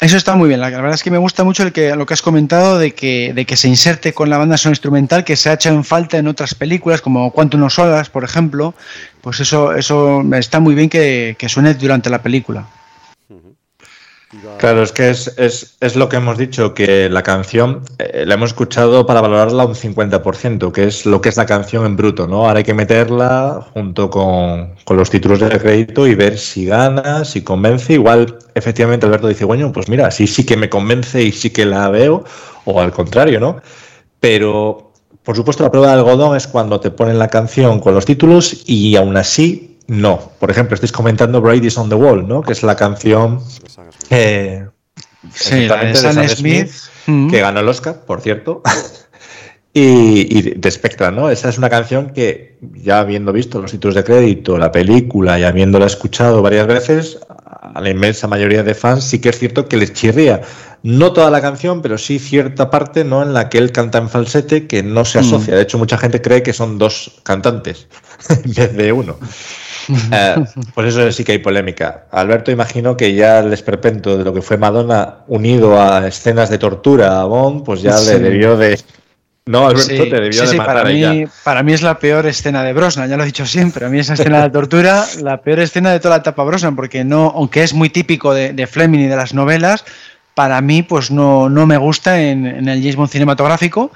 C: Eso está muy bien. La, verdad es que me gusta mucho lo que has comentado de que, de que se inserte con la banda sonora instrumental que se ha hecho en falta en otras películas, como Quantum of Solas, por ejemplo. Pues eso, eso está muy bien que suene durante la película.
E: Claro, es que es, es, es, lo que hemos dicho, que la canción eh, la hemos escuchado para valorarla un 50%, que es lo que es la canción en bruto, ¿no? Ahora hay que meterla junto con, con los títulos de crédito y ver si gana, si convence. Igual, efectivamente, Alberto dice, bueno, pues mira, sí, sí que me convence y sí que la veo, o al contrario, ¿no? Pero, por supuesto, la prueba de algodón es cuando te ponen la canción con los títulos y aún así no. Por ejemplo, estáis comentando Brady's on the Wall, ¿no? Que es la canción
C: eh, sí, de Sam Smith,
E: que ganó el Oscar, por cierto. y, de Spectra, ¿no? Esa es una canción que, ya habiendo visto los títulos de crédito, la película y habiéndola escuchado varias veces, a la inmensa mayoría de fans sí que es cierto que les chirría. No toda la canción, pero sí cierta parte ¿no? en la que él canta en falsete que no se mm. asocia. De hecho, mucha gente cree que son dos cantantes en vez de uno. Eh, pues eso sí que hay polémica. Alberto, imagino que ya el esperpento de lo que fue Madonna unido a escenas de tortura a Bond, pues ya le debió de. No, Alberto, te debió de matar
C: para mí, para mí es la peor escena de Brosnan, ya lo he dicho siempre. A mí esa escena de tortura, la peor escena de toda la etapa Brosnan, porque no, aunque es muy típico de, de Fleming y de las novelas, para mí pues no, no me gusta en, en el James Bond cinematográfico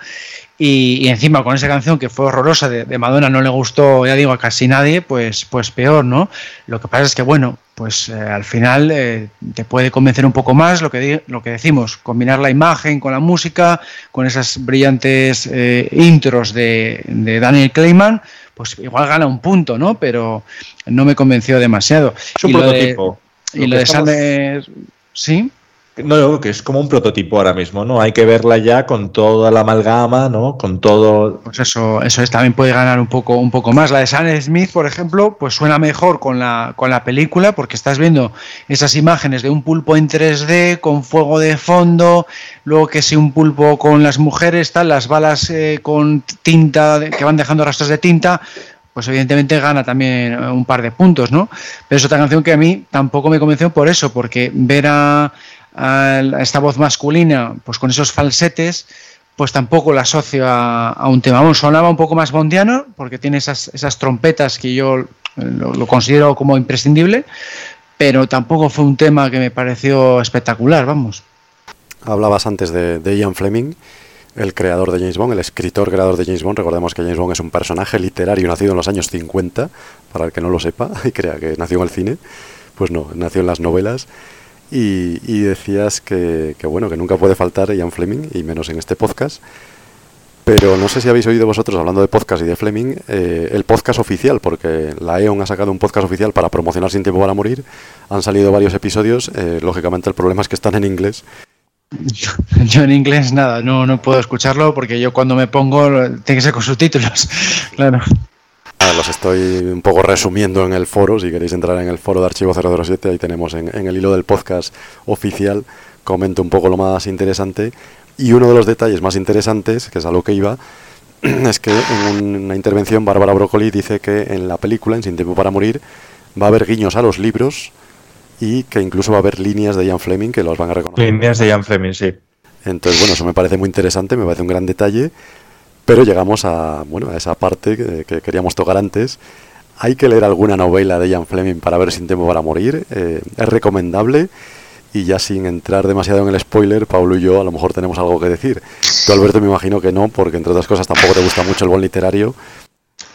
C: y, encima con esa canción que fue horrorosa de, Madonna no le gustó, ya digo, a casi nadie, pues, pues peor, ¿no? Lo que pasa es que, bueno, pues eh, al final eh, te puede convencer un poco más lo que, lo que decimos, combinar la imagen con la música, con esas brillantes eh, intros de, Daniel Clayman, pues igual gana un punto, ¿no? Pero no me convenció demasiado.
E: Es un prototipo.
C: y lo, de ¿Sí?
E: No, que es como un prototipo ahora mismo, ¿no? Hay que verla ya con toda la amalgama, ¿no? Con todo.
C: Pues eso, eso es, también puede ganar un poco, un poco más. La de Sam Smith, por ejemplo, pues suena mejor con la, con la película, porque estás viendo esas imágenes de un pulpo en 3D, con fuego de fondo, luego que si un pulpo con las mujeres, tal, las balas eh, con tinta, que van dejando rastros de tinta, pues evidentemente gana también un par de puntos, ¿no? Pero es otra canción que a mí tampoco me convenció por eso, porque ver a a esta voz masculina, pues con esos falsetes, pues tampoco la asocio a, un tema. Bueno, sonaba un poco más bondiano, porque tiene esas, esas trompetas que yo lo, considero como imprescindible, pero tampoco fue un tema que me pareció espectacular, vamos.
B: Hablabas antes de, de Ian Fleming, el creador de James Bond, el escritor creador de James Bond. Recordemos que James Bond es un personaje literario nacido en los años 50, para el que no lo sepa y crea que nació en el cine. Pues no, nació en las novelas. Y, y decías que, que, bueno, que nunca puede faltar Ian Fleming, y menos en este podcast. Pero no sé si habéis oído vosotros, hablando de podcast y de Fleming, eh, el podcast oficial, porque la E.ON ha sacado un podcast oficial para promocionar Sin Tiempo para Morir. Han salido varios episodios. Eh, lógicamente, el problema es que están en inglés.
C: Yo en inglés nada, no, no puedo escucharlo porque yo cuando me pongo tiene que ser con subtítulos. claro.
B: Los estoy un poco resumiendo en el foro. Si queréis entrar en el foro de Archivo 007, ahí tenemos en, en el hilo del podcast oficial. Comento un poco lo más interesante y uno de los detalles más interesantes, que es a lo que iba, es que en una intervención Bárbara Broccoli dice que en la película, en Sin Tiempo para Morir, va a haber guiños a los libros y que incluso va a haber líneas de Ian Fleming que los van a reconocer.
E: Líneas de Ian Fleming, sí.
B: Entonces, bueno, eso me parece muy interesante, me parece un gran detalle, pero llegamos a, bueno, a esa parte que, que queríamos tocar antes. Hay que leer alguna novela de Ian Fleming para ver Sin Tiempo para Morir. Eh, es recomendable y ya sin entrar demasiado en el spoiler, Pablo y yo a lo mejor tenemos algo que decir. Tú, Alberto, me imagino que no, porque entre otras cosas tampoco te gusta mucho el buen literario.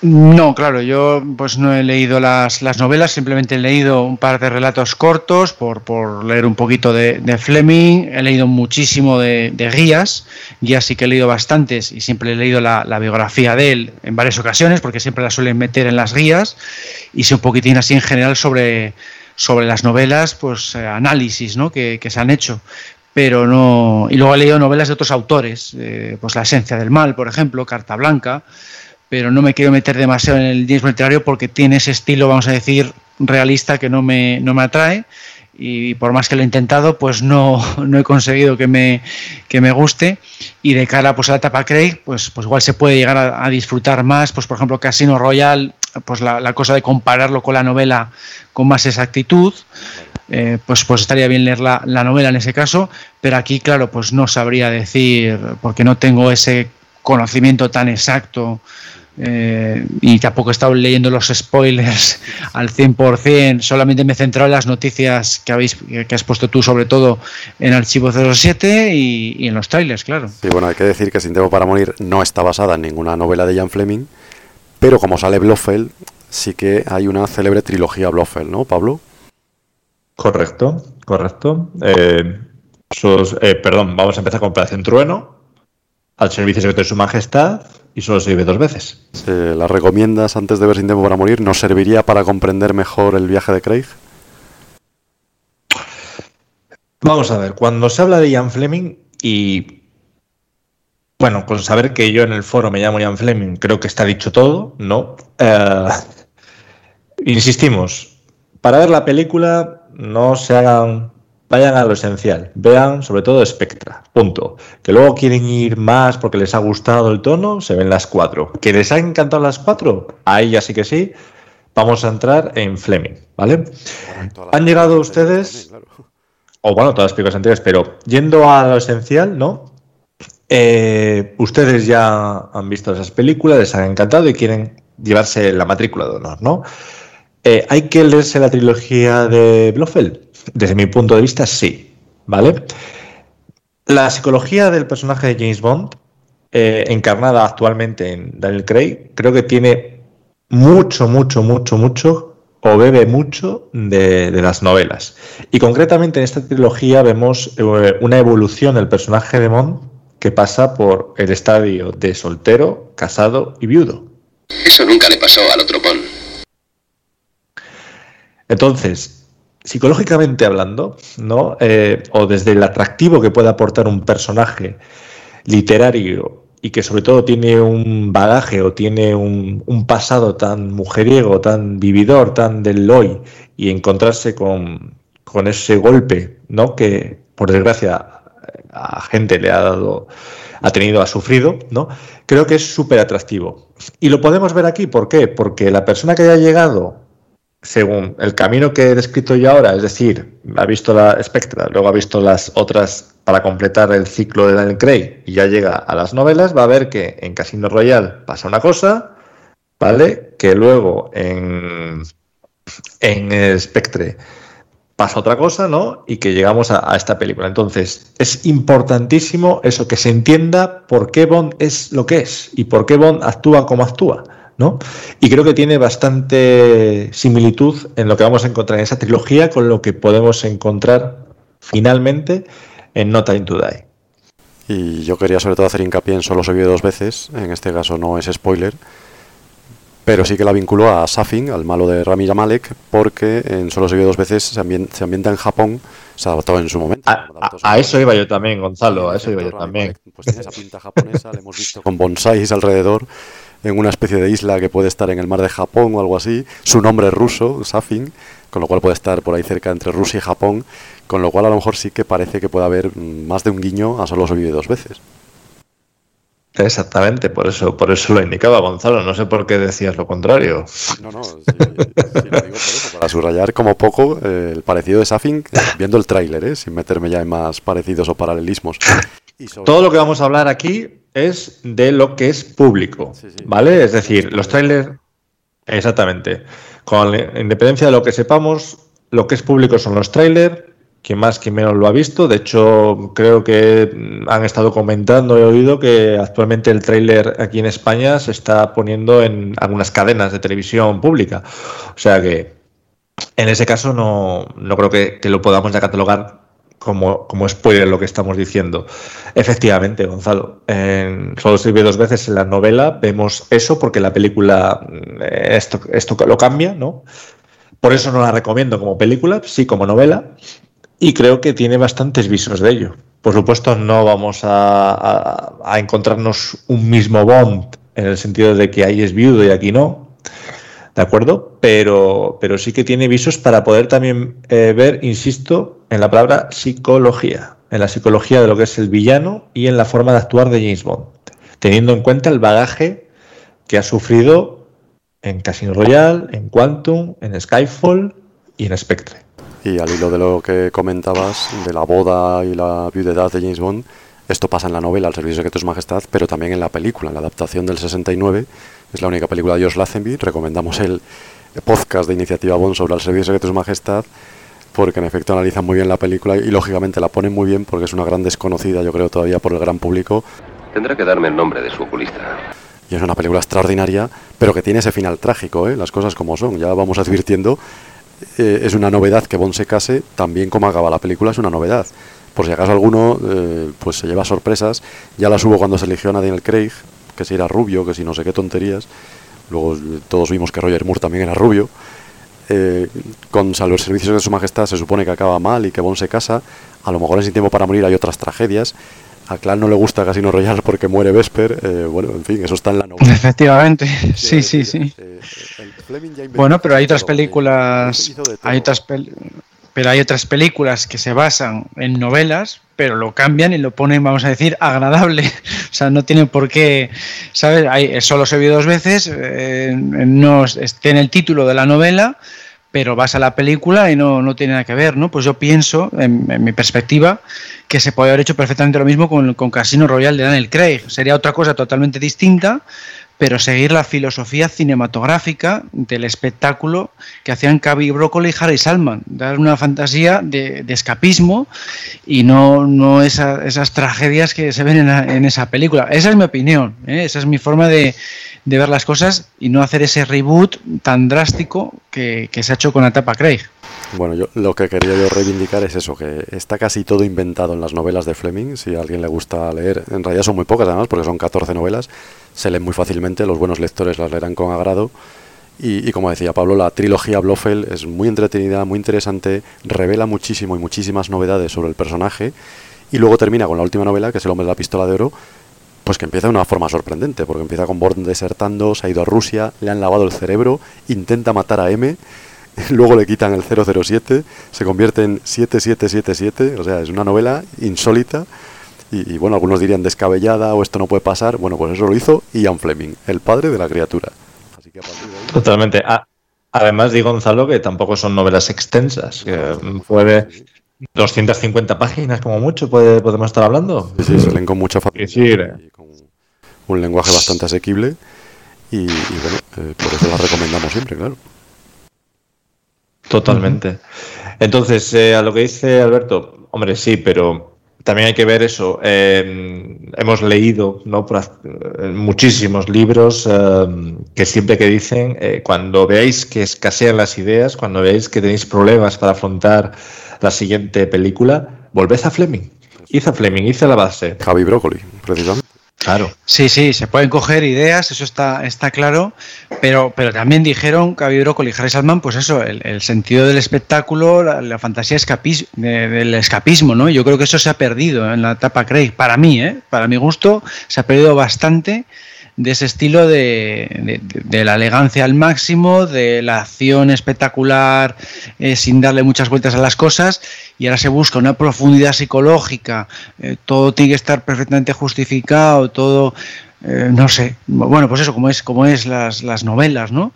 C: No, claro, yo pues no he leído las, las novelas, simplemente he leído un par de relatos cortos por, por leer un poquito de, Fleming, he leído muchísimo de, de, guías, guías sí que he leído bastantes y siempre he leído la, la, biografía de él en varias ocasiones porque siempre la suelen meter en las guías y sé un poquitín así en general sobre, sobre las novelas, pues eh, análisis ¿no? que, que, se han hecho. Pero no. Y luego he leído novelas de otros autores, eh, pues La esencia del mal, por ejemplo, Carta Blanca, pero no me quiero meter demasiado en el disco literario porque tiene ese estilo, vamos a decir, realista que no me, no me atrae. Y por más que lo he intentado, pues no, no he conseguido que me, que me guste. Y de cara pues, a la etapa Craig, pues, pues igual se puede llegar a, disfrutar más. Pues por ejemplo, Casino Royale pues la, la, cosa de compararlo con la novela con más exactitud, eh, pues, pues estaría bien leer la, la, novela en ese caso, pero aquí, claro, pues no sabría decir, porque no tengo ese conocimiento tan exacto eh, y tampoco he estado leyendo los spoilers al 100%, solamente me he centrado en las noticias que, habéis, que has puesto tú, sobre todo en Archivo 07 y, y en los trailers, claro.
B: Sí, bueno, hay que decir que Sin Tiempo para Morir no está basada en ninguna novela de Jan Fleming, pero como sale Blofeld, sí que hay una célebre trilogía Blofeld, ¿no, Pablo?
E: Correcto, correcto. Eh, sos, eh, perdón, vamos a empezar con Operación Trueno, al servicio secreto de su majestad, y solo se vive dos veces.
B: Eh, ¿La recomiendas antes de ver Sin Tiempo para Morir? ¿Nos serviría para comprender mejor el viaje de Craig?
E: Vamos a ver, cuando se habla de Ian Fleming y bueno, con saber que yo en el foro me llamo Ian Fleming, creo que está dicho todo, ¿no? Uh, insistimos, para ver la película no se hagan, vayan a lo esencial, vean sobre todo Spectra, punto. Que luego quieren ir más porque les ha gustado el tono, se ven las cuatro. Que les ha encantado las cuatro, ahí ya sí que sí, vamos a entrar en Fleming, ¿vale? Han llegado ustedes, o bueno, todas las películas anteriores, pero yendo a lo esencial, ¿no? Eh, ustedes ya han visto esas películas, les han encantado y quieren llevarse la matrícula de honor, ¿no? Eh, ¿Hay que leerse la trilogía de Blofeld? Desde mi punto de vista, sí, ¿vale? La psicología del personaje de James Bond, eh, encarnada actualmente en Daniel Craig, creo que tiene mucho, mucho, mucho, mucho, o bebe mucho de, de las novelas. Y concretamente en esta trilogía vemos eh, una evolución del personaje de Bond que pasa por el estadio de soltero, casado y viudo.
D: Eso nunca le pasó al otro Bond.
E: Entonces, psicológicamente hablando, ¿no? Eh, o desde el atractivo que puede aportar un personaje literario y que sobre todo tiene un bagaje o tiene un, un pasado tan mujeriego, tan vividor, tan del hoy, y encontrarse con, con ese golpe, ¿no? Que por desgracia a gente le ha dado, ha tenido, ha sufrido, ¿no? Creo que es súper atractivo. Y lo podemos ver aquí, ¿por qué? Porque la persona que haya llegado según el camino que he descrito yo ahora, es decir, ha visto la Spectra, luego ha visto las otras para completar el ciclo de Daniel Craig y ya llega a las novelas, va a ver que en Casino Royale pasa una cosa, ¿vale? Que luego en, en Spectre pasa otra cosa, ¿no? Y que llegamos a, a, esta película. Entonces, es importantísimo eso, que se entienda por qué Bond es lo que es y por qué Bond actúa como actúa, ¿no? Y creo que tiene bastante similitud en lo que vamos a encontrar en esa trilogía con lo que podemos encontrar finalmente en No Time to Die.
B: Y yo quería sobre todo hacer hincapié en solo se vio dos veces, en este caso no es spoiler, pero sí que la vinculó a Safin, al malo de Rami Malek, porque en solo se vio dos veces se ambienta, se ambienta en Japón, se adaptó en su momento.
E: A, a, a eso iba yo también, Gonzalo, a eso iba yo también.
B: Pues tiene esa pinta japonesa, le hemos visto con bonsáis alrededor, en una especie de isla que puede estar en el mar de Japón o algo así. Su nombre es ruso, Safin, con lo cual puede estar por ahí cerca entre Rusia y Japón, con lo cual a lo mejor sí que parece que puede haber más de un guiño a solo se vive dos veces.
E: Exactamente, por eso, por eso lo indicaba Gonzalo. No sé por qué decías lo contrario.
B: No, no, sí, sí lo digo por eso, para subrayar como poco eh, el parecido de Safin, viendo el tráiler, ¿eh? sin meterme ya en más parecidos o paralelismos.
E: Y sobre... Todo lo que vamos a hablar aquí es de lo que es público, sí, sí. ¿vale? Es decir, los trailers, exactamente. Con independencia de lo que sepamos, lo que es público son los trailers, quien más, quien menos lo ha visto. De hecho, creo que han estado comentando, he oído que actualmente el tráiler aquí en España se está poniendo en algunas cadenas de televisión pública. O sea que en ese caso no, no creo que, que, lo podamos ya catalogar como, como spoiler lo que estamos diciendo. Efectivamente, Gonzalo, Solo sirve dos veces en la novela vemos eso porque la película esto, esto lo cambia, ¿no? Por eso no la recomiendo como película, sí como novela, y creo que tiene bastantes visos de ello. Por supuesto, no vamos a, encontrarnos un mismo Bond en el sentido de que ahí es viudo y aquí no. ¿De acuerdo? Pero, pero sí que tiene visos para poder también eh, ver, insisto, en la palabra psicología, en la psicología de lo que es el villano y en la forma de actuar de James Bond, teniendo en cuenta el bagaje que ha sufrido en Casino Royale, en Quantum, en Skyfall y en Spectre.
B: Y al hilo de lo que comentabas, de la boda y la viudedad de James Bond, esto pasa en la novela Al servicio de tu majestad, pero también en la película, en la adaptación del 69. Es la única película de George Lazenby. Recomendamos el podcast de Iniciativa Bond sobre Al servicio de tu majestad, porque en efecto analizan muy bien la película y lógicamente la ponen muy bien porque es una gran desconocida, yo creo, todavía por el gran público.
G: Tendrá que darme el nombre de su oculista.
B: Y es una película extraordinaria, pero que tiene ese final trágico, ¿eh? las cosas como son. Ya vamos advirtiendo eh, es una novedad que Bond se case, también como acaba la película es una novedad. Por si acaso alguno eh, pues se lleva sorpresas, ya las hubo cuando se eligió a Daniel Craig, que si era rubio, que si no sé qué tonterías. Luego todos vimos que Roger Moore también era rubio. Eh, con salvo el servicio de su majestad se supone que acaba mal y que Bond se casa. A lo mejor en Sin Tiempo para Morir hay otras tragedias. A Clan no le gusta Casino Royale porque muere Vesper. Eh, bueno, en fin, eso está en la novela.
C: Efectivamente, sí, sí, sí. Eh, bueno, pero hay otras películas. Hay otras pel pero hay otras películas que se basan en novelas, pero lo cambian y lo ponen, vamos a decir, agradable. O sea, no tiene por qué, ¿sabes? Solo se vio dos veces, eh, no tiene el título de la novela, pero vas a la película y no, no tiene nada que ver, ¿no? Pues yo pienso, en, en, mi perspectiva, que se puede haber hecho perfectamente lo mismo con, con Casino Royale de Daniel Craig. Sería otra cosa totalmente distinta, pero seguir la filosofía cinematográfica del espectáculo que hacían Cavi Broccoli y Harry Salman, dar una fantasía de, escapismo y no, no esa, esas tragedias que se ven en, esa película. Esa es mi opinión, ¿eh? esa es mi forma de, ver las cosas y no hacer ese reboot tan drástico que, se ha hecho con la etapa Craig.
B: Bueno, yo lo que quería yo reivindicar es eso, que está casi todo inventado en las novelas de Fleming, si a alguien le gusta leer, en realidad son muy pocas además, porque son 14 novelas, se leen muy fácilmente, los buenos lectores las leerán con agrado, y, como decía Pablo, la trilogía Blofeld es muy entretenida, muy interesante, revela muchísimo y muchísimas novedades sobre el personaje, y luego termina con la última novela, que es El hombre de la pistola de oro, pues que empieza de una forma sorprendente, porque empieza con Bond desertando, se ha ido a Rusia, le han lavado el cerebro, intenta matar a M, luego le quitan el 007, se convierte en 7777, o sea, es una novela insólita y, y, bueno, algunos dirían descabellada o esto no puede pasar, bueno, pues eso lo hizo Ian Fleming, el padre de la criatura. Así
E: que a partir de ahí... Totalmente. Ah, además, di Gonzalo que tampoco son novelas extensas, que puede... 250 páginas como mucho puede, podemos estar hablando.
B: Sí, sí, se leen con mucha facilidad
E: sí,
B: y con un lenguaje bastante asequible y, y bueno, eh, por eso las recomendamos siempre, claro.
E: Totalmente. Entonces, eh, a lo que dice Alberto, hombre, sí, pero también hay que ver eso. Eh, hemos leído ¿no? Eh, muchísimos libros que siempre que dicen, cuando veáis que escasean las ideas, cuando veáis que tenéis problemas para afrontar la siguiente película, volved a Fleming. Hizo a Fleming, hizo la base.
B: Javi Brócoli, precisamente.
C: Claro. Sí, sí, se pueden coger ideas, eso está, está claro, pero, pero también dijeron Javi Brócoli y Harry Salman, pues eso, el, sentido del espectáculo, la, fantasía escapismo, del escapismo, ¿no? Yo creo que eso se ha perdido en la etapa Craig, para mí, ¿eh? Para mi gusto, se ha perdido bastante de ese estilo de, la elegancia al máximo, de la acción espectacular eh, sin darle muchas vueltas a las cosas, y ahora se busca una profundidad psicológica, eh, todo tiene que estar perfectamente justificado, todo eh, no sé, bueno, pues eso, como es, como es las, las novelas, ¿no?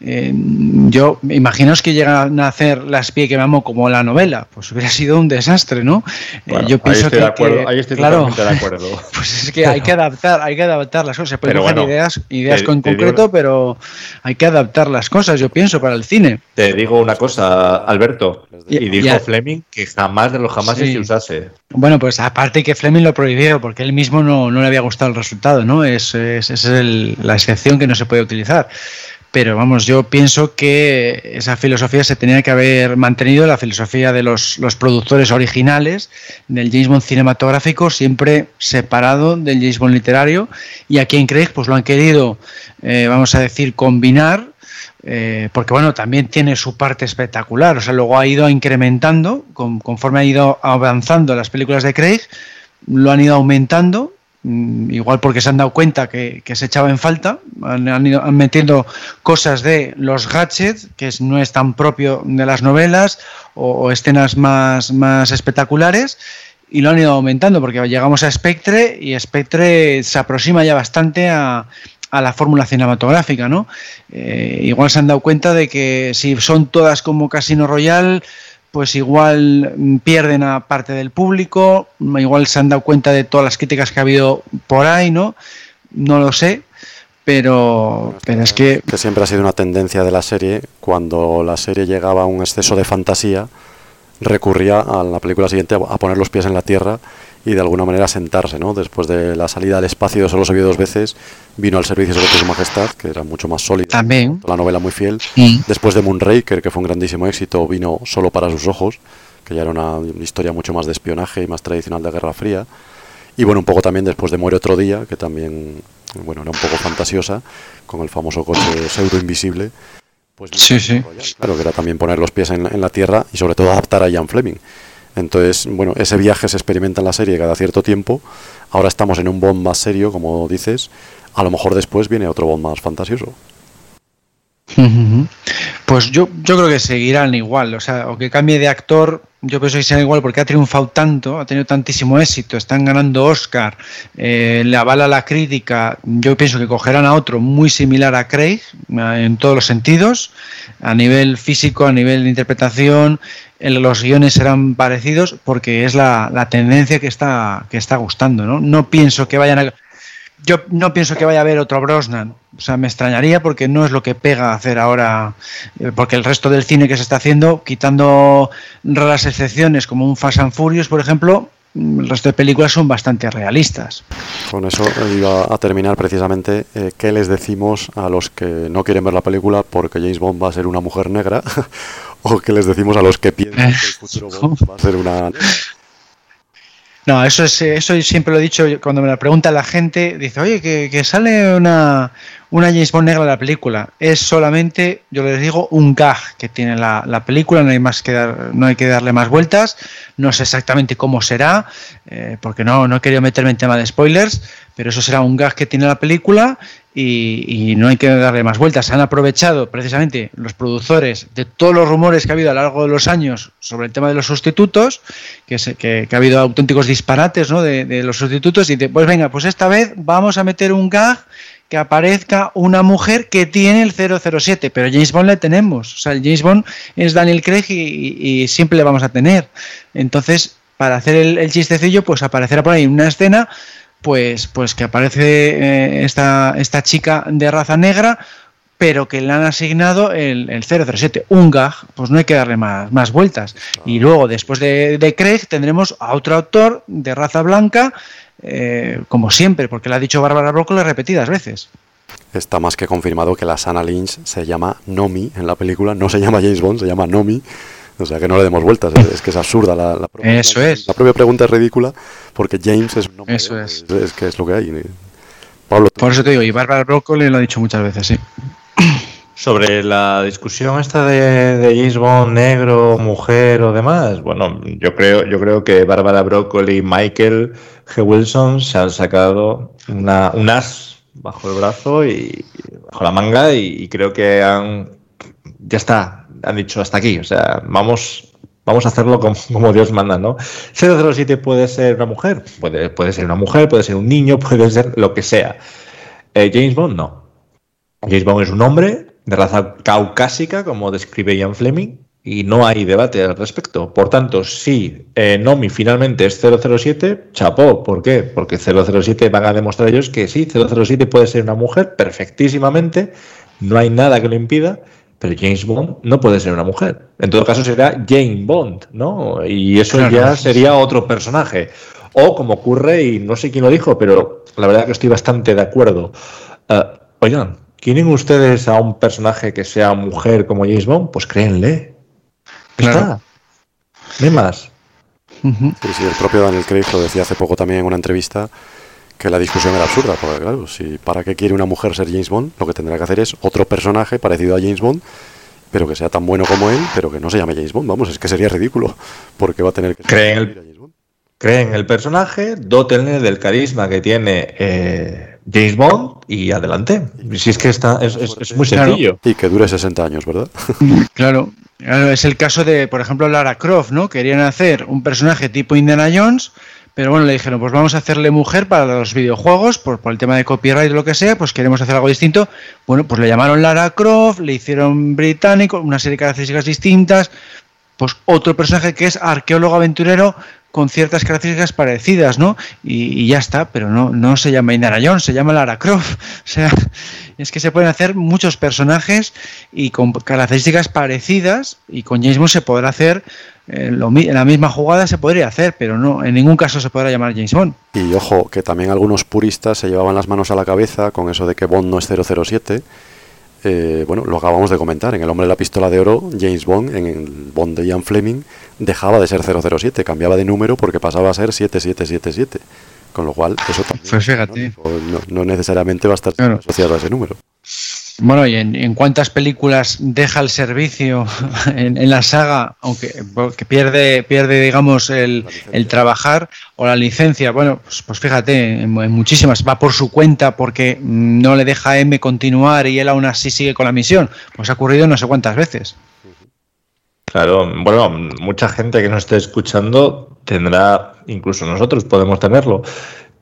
C: Eh, yo, imaginaos que llegan a hacer Las pie que me amo como la novela, pues hubiera sido un desastre, ¿no?
E: Eh, yo pienso que, ahí estoy
C: claro, de acuerdo. Pues es que hay que adaptar, hay que adaptar las cosas. Se pueden coger ideas, ideas con concreto, pero hay que adaptar las cosas, yo pienso, para el cine.
E: Te digo una cosa, Alberto, y, dijo Fleming que jamás de los jamás se usase.
C: Bueno, pues aparte que Fleming lo prohibió porque él mismo no, no le había gustado el resultado, ¿no? Es, es, es la excepción que no se puede utilizar. Pero vamos, yo pienso que esa filosofía se tenía que haber mantenido, la filosofía de los, productores originales del James Bond cinematográfico, siempre separado del James Bond literario. Y aquí en Craig, pues lo han querido, eh, vamos a decir, combinar eh, porque bueno, también tiene su parte espectacular, o sea, luego ha ido incrementando, conforme ha ido avanzando las películas de Craig, lo han ido aumentando igual porque se han dado cuenta que, se echaba en falta, han, ido metiendo cosas de los gadgets, que no es tan propio de las novelas, o, escenas más, más espectaculares, y lo han ido aumentando, porque llegamos a Spectre y Spectre se aproxima ya bastante a, la fórmula cinematográfica, ¿no? Eh, igual se han dado cuenta de que si son todas como Casino Royale, pues igual mm, pierden a parte del público, igual se han dado cuenta de todas las críticas que ha habido por ahí, ¿no? No lo sé, pero, pero es que...
B: Que siempre ha sido una tendencia de la serie, cuando la serie llegaba a un exceso de fantasía, recurría a la película siguiente a poner los pies en la tierra y de alguna manera sentarse, ¿no? Después de la salida al espacio solo se vio dos veces, vino al servicio de su majestad, que era mucho más sólido.
C: También.
B: La novela muy fiel. Después de Moonraker, que fue un grandísimo éxito, vino solo para sus ojos, que ya era una historia mucho más de espionaje y más tradicional de Guerra Fría. Y bueno, un poco también después de Muere otro día, que también, bueno, era un poco fantasiosa, con el famoso coche pseudo invisible.
C: Pues sí, sí.
B: Claro, que era también poner los pies en, en la tierra y sobre todo adaptar a Ian Fleming entonces, bueno, ese viaje se experimenta en la serie cada cierto tiempo. Ahora estamos en un Bond más serio, como dices. A lo mejor después viene otro Bond más fantasioso.
C: Pues yo, yo creo que seguirán igual, o sea, o que cambie de actor, yo pienso que será igual porque ha triunfado tanto, ha tenido tantísimo éxito, están ganando Oscar, eh, le avala la crítica, yo pienso que cogerán a otro muy similar a Craig eh, en todos los sentidos, a nivel físico, a nivel de interpretación, los guiones serán parecidos porque es la, la, tendencia que está, que está gustando, ¿no? No pienso que vayan a yo no pienso que vaya a haber otro Brosnan. O sea, me extrañaría porque no es lo que pega hacer ahora, eh, porque el resto del cine que se está haciendo, quitando raras excepciones como un Fast and Furious, por ejemplo, mm, el resto de películas son bastante realistas.
B: Con eso iba a terminar precisamente. Eh, ¿Qué les decimos a los que no quieren ver la película porque James Bond va a ser una mujer negra? ¿O qué les decimos a los que piensan que el futuro Bond va a ser una
C: no, eso es, eso siempre lo he dicho cuando me lo pregunta la gente, dice, oye, que, sale una, una James Bond negra en la película. Es solamente, yo les digo, un gag que tiene la, película, no hay más que dar, no hay que darle más vueltas, no sé exactamente cómo será, eh, porque no, no he querido meterme en tema de spoilers, pero eso será un gag que tiene la película y, no hay que darle más vueltas. Se han aprovechado precisamente los productores de todos los rumores que ha habido a lo largo de los años sobre el tema de los sustitutos, que, que, ha habido auténticos disparates ¿no? de, los sustitutos, y de, pues venga, pues esta vez vamos a meter un gag que aparezca una mujer que tiene el 007, pero James Bond le tenemos. O sea, el James Bond es Daniel Craig y, siempre le vamos a tener. Entonces, para hacer el, el chistecillo, pues aparecerá por ahí una escena pues, pues que aparece eh, esta, esta chica de raza negra, pero que le han asignado el, el 007, un gag, pues no hay que darle más, más vueltas. Y luego, después de, de Craig, tendremos a otro actor de raza blanca, eh, como siempre, porque lo ha dicho Bárbara Broccoli repetidas veces.
B: Está más que confirmado que la Sana Lynch se llama Nomi en la película, no se llama James Bond, se llama Nomi. O sea que no le demos vueltas, es, que es absurda la, la propia,
C: Eso
B: la,
C: es.
B: la propia pregunta es ridícula porque James es un nombre.
C: Eso es.
B: es. que es lo que hay. Pablo,
C: Por eso te digo, y Bárbara Broccoli lo ha dicho muchas veces, sí.
E: Sobre la discusión esta de, de James Bond negro, mujer o demás, bueno, yo creo, yo creo que Bárbara Broccoli y Michael G. Wilson se han sacado una, un as bajo el brazo y bajo la manga y, creo que han ya está, han dicho hasta aquí, o sea, vamos vamos a hacerlo como, como Dios manda, ¿no? 007 puede ser una mujer, puede, puede ser una mujer, puede ser un niño, puede ser lo que sea. Eh, James Bond no. James Bond es un hombre de raza caucásica, como describe Ian Fleming, y no hay debate al respecto. Por tanto, si eh, Nomi finalmente es 007, chapó. ¿Por qué? Porque 007 van a demostrar ellos que sí, 007 puede ser una mujer perfectísimamente, no hay nada que lo impida, pero James Bond no puede ser una mujer. En todo caso será Jane Bond, ¿no? Y eso
C: Claro.
E: ya sería otro personaje. O como ocurre, y no sé quién lo dijo, pero la verdad que estoy bastante de acuerdo. Eh, oigan, ¿quieren ustedes a un personaje que sea mujer como James Bond? Pues créenle.
C: Claro.
E: está. No hay más.
B: Sí, sí, el propio Daniel Craig lo decía hace poco también en una entrevista que la discusión era absurda, porque claro, si para qué quiere una mujer ser James Bond, lo que tendrá que hacer es otro personaje parecido a James Bond, pero que sea tan bueno como él, pero que no se llame James Bond. Vamos, es que sería ridículo, porque va a tener que
E: Creen el-
B: a James Bond.
E: Creen el personaje, dotenle del carisma que tiene eh, James Bond y adelante. Si es que está, es, es- es muy
C: Claro.
E: sencillo.
B: Y que dure 60 años, ¿verdad?
C: Claro. Es el caso de, por ejemplo, Lara Croft, ¿no? Querían hacer un personaje tipo Indiana Jones, pero bueno, le dijeron, pues vamos a hacerle mujer para los videojuegos, por, por el tema de copyright o lo que sea, pues queremos hacer algo distinto. Bueno, pues le llamaron Lara Croft, le hicieron británico, una serie de características distintas, pues otro personaje que es arqueólogo aventurero con ciertas características parecidas, ¿no? Y, ya está, pero no, no se llama Indiana Jones, se llama Lara Croft. O sea, es que se pueden hacer muchos personajes y con características parecidas y con James Bond se podrá hacer, eh, la misma jugada se podría hacer, pero no, en ningún caso se podrá llamar James Bond.
B: Y ojo, que también algunos puristas se llevaban las manos a la cabeza con eso de que Bond no es 007. Eh, bueno, lo acabamos de comentar. En El Hombre de la Pistola de Oro, James Bond, en el Bond de Ian Fleming, dejaba de ser 007, cambiaba de número porque pasaba a ser 7777. Con lo cual, eso también.
C: Pues fíjate.
B: No, no necesariamente va a estar
C: Claro.
B: asociado a ese número.
C: Bueno, y en, en cuántas películas deja el servicio en, en la saga, aunque que pierde, pierde digamos, el, el trabajar o la licencia. Bueno, pues, pues fíjate, en, en muchísimas va por su cuenta porque no le deja a M continuar y él aún así sigue con la misión. Pues ha ocurrido no sé cuántas veces.
E: Claro, bueno, mucha gente que nos esté escuchando tendrá, incluso nosotros podemos tenerlo,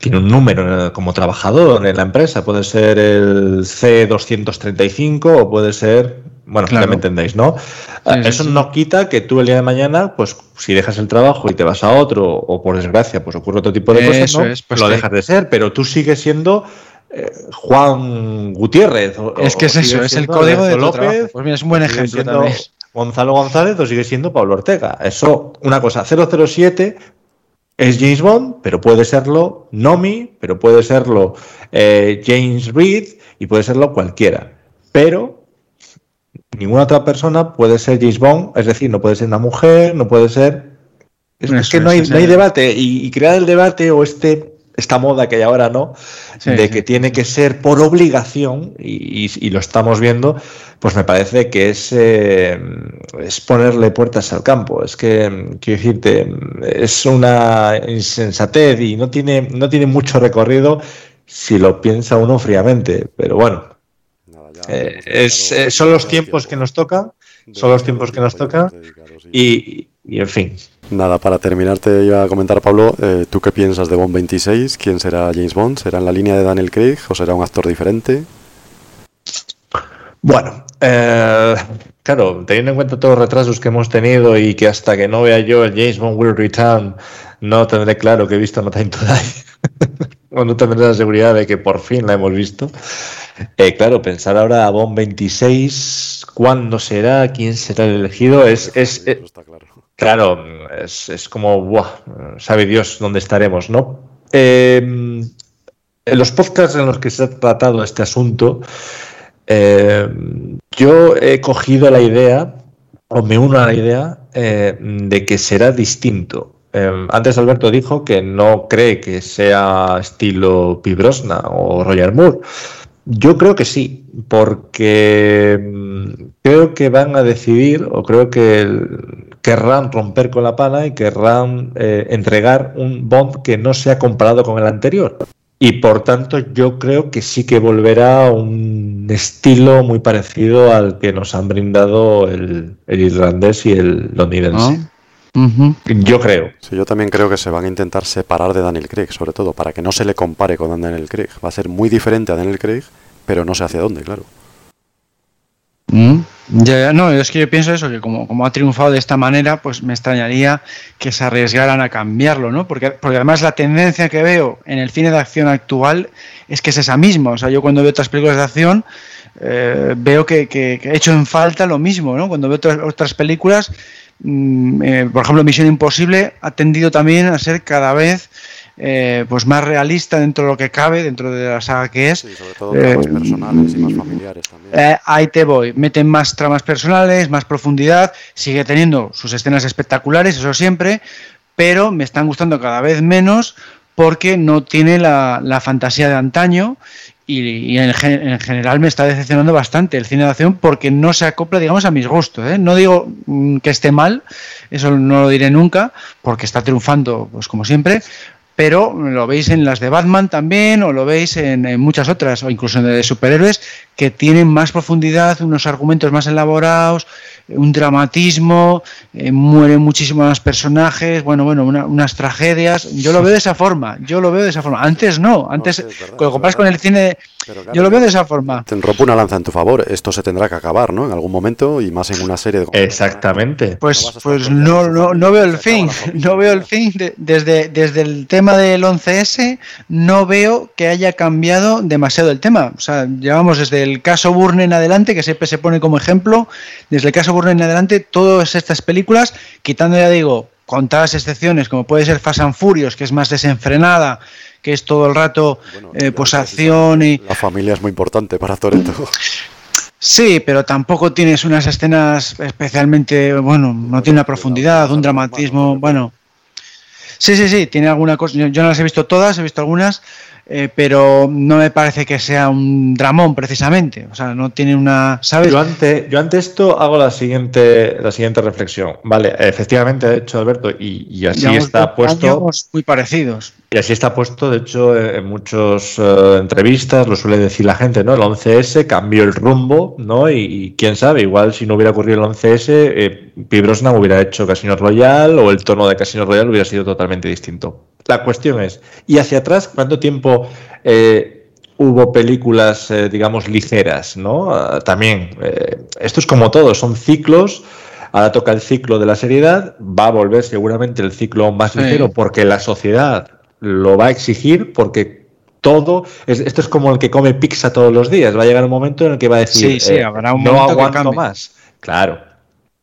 E: tiene un número como trabajador en la empresa, puede ser el C235 o puede ser, bueno,
C: Claro.
E: ya me entendéis, ¿no?
C: Sí, sí,
E: Eso
C: sí.
E: no quita que tú el día de mañana, pues si dejas el trabajo y te vas a otro, o por desgracia, pues ocurre otro tipo de cosas,
C: Eso
E: ¿no?
C: es, pues
E: lo dejas de ser, pero tú sigues siendo eh, Juan Gutiérrez. o-
C: Es que es eso, es el código de trabajo. Pues mira, es un buen ejemplo también.
E: Gonzalo González o sigue siendo Pablo Ortega. Eso, una cosa, 007 es James Bond, pero puede serlo Nomi, pero puede serlo eh, James Reed y puede serlo cualquiera. Pero ninguna otra persona puede ser James Bond, es decir, no puede ser una mujer, no puede ser... Es, que no hay, no debate y, y crear el debate o este esta moda que hay ahora, ¿no?
C: Sí,
E: de
C: sí.
E: que tiene que ser por obligación, y, y- y lo estamos viendo, pues me parece que es, eh, es ponerle puertas al campo. Es que, mm, quiero decirte, mm, es una insensatez y no tiene, no tiene mucho recorrido si lo piensa uno fríamente. Pero bueno,
B: Nada, ya
E: eh, es, eh, son los tiempos que nos tocan, son los tiempos que nos tocan, y, y en fin.
B: Nada, para terminar te iba a comentar, Pablo, eh, ¿tú qué piensas de Bond 26? ¿Quién será James Bond? ¿Será en la línea de Daniel Craig o será un actor diferente?
E: Bueno, eh, claro, teniendo en cuenta todos los retrasos que hemos tenido y que hasta que no vea yo el James Bond Will Return no tendré claro que he visto No Time to Die. cuando tendrás la seguridad de que por fin la hemos visto. Eh, claro, pensar ahora a Bond 26, cuándo será, quién será el elegido, es, es,
B: Eso está claro.
E: Es, como, buah, sabe Dios dónde estaremos, ¿no? Eh, en los podcasts en los que se ha tratado este asunto, eh, yo he cogido la idea, o me uno a la idea, eh, de que será distinto. Antes Alberto dijo que no cree que sea estilo Pibrosna o Roger Moore. Yo creo que sí, porque creo que van a decidir, o creo que el- querrán romper con la pana y querrán eh, entregar un Bond que no sea comparado con el anterior. Y por tanto, yo creo que sí que volverá a un estilo muy parecido al que nos han brindado el, el irlandés y el londinense.
C: Ujú.
E: Yo creo.
B: Sí, yo también creo que se van a intentar separar de Daniel Craig, sobre todo para que no se le compare con Daniel Craig. Va a ser muy diferente a Daniel Craig, pero no sé hacia dónde, claro.
C: Mm, Ya, no, es que yo pienso eso, que como, como ha triunfado de esta manera, pues me extrañaría que se arriesgaran a cambiarlo, ¿no? Porque, porque además la tendencia que veo en el cine de acción actual es que es esa misma. O sea, yo cuando veo otras películas de acción eh, veo que, que, que he hecho en falta lo mismo, ¿no? Cuando veo otras, otras películas, mm, eh, por ejemplo, Misión Imposible ha tendido también a ser cada vez eh, pues más realista dentro de lo que cabe, dentro de la saga que es.
B: Sí, sobre todo
C: Eh,
B: personales y más familiares también.
C: Eh, ahí te voy. Meten más tramas personales, más profundidad, sigue teniendo sus escenas espectaculares, eso siempre, pero me están gustando cada vez menos porque no tiene la, la fantasía de antaño y, y en, gen- en general me está decepcionando bastante el cine de acción porque no se acopla, digamos, a mis gustos. ¿eh? No digo mm, que esté mal, eso no lo diré nunca, porque está triunfando, pues como siempre, pero lo veis en las de Batman también, o lo veis en, muchas otras, o incluso en de superhéroes, que tienen más profundidad, unos argumentos más elaborados, un dramatismo, eh, mueren muchísimos más personajes, bueno, bueno, una- unas tragedias. Yo lo veo de esa forma, yo lo veo de esa forma. Antes no, antes,
B: sí, es verdad,
C: cuando comparas con el cine,
B: claro,
C: yo lo veo de esa forma.
B: Te rompo una lanza en tu favor. Esto se tendrá que acabar, ¿no? En algún momento y más en una serie de.
E: Exactamente.
C: Pues, pues no, no, no veo el fin, no veo el fin. de- desde, desde el tema del 11S no veo que haya cambiado demasiado el tema. O sea, llevamos desde el caso Burne en adelante, que siempre se pone como ejemplo, desde el caso Burne en adelante, todas estas películas, quitando ya digo, contadas excepciones, como puede ser Fast and Furious, que es más desenfrenada, que es todo el rato
B: Bueno,
C: eh, pues acción y...
B: La familia es muy importante para Toreto.
C: Sí, pero tampoco tienes unas escenas especialmente, bueno, no tiene una profundidad, un dramatismo, bueno. Sí, sí, sí, tiene alguna cosa. Yo no las he visto todas, he visto algunas, eh, pero no me parece que sea un dramón precisamente. O sea, no tiene una, ¿sabes?
E: Yo ante, yo ante esto hago la siguiente, la siguiente reflexión. Vale, efectivamente, de hecho, Alberto, y, y así está puesto.
C: muy parecidos.
E: Y así está puesto, de hecho, eh, en muchas entrevistas lo suele decir la gente, ¿no? El 11S cambió el rumbo, ¿no? Y, y quién sabe, igual si no hubiera ocurrido el 11S, eh, Pi Brosnan hubiera hecho Casino Royale o el tono de Casino Royale hubiera sido totalmente distinto. La cuestión es, ¿y hacia atrás cuánto tiempo eh, hubo películas, eh, digamos, ligeras, ¿no? Ah, también, eh, esto es como todo, son ciclos. Ahora toca el ciclo de la seriedad, va a volver seguramente el ciclo más
C: Sí.
E: ligero porque la sociedad lo va a exigir, porque todo, es- esto es como el que come pizza todos los días, va a llegar un momento en el que va a decir,
C: Sí, sí,
E: eh,
C: habrá un
E: no
C: que
E: aguanto
C: cambie".
E: más. Claro.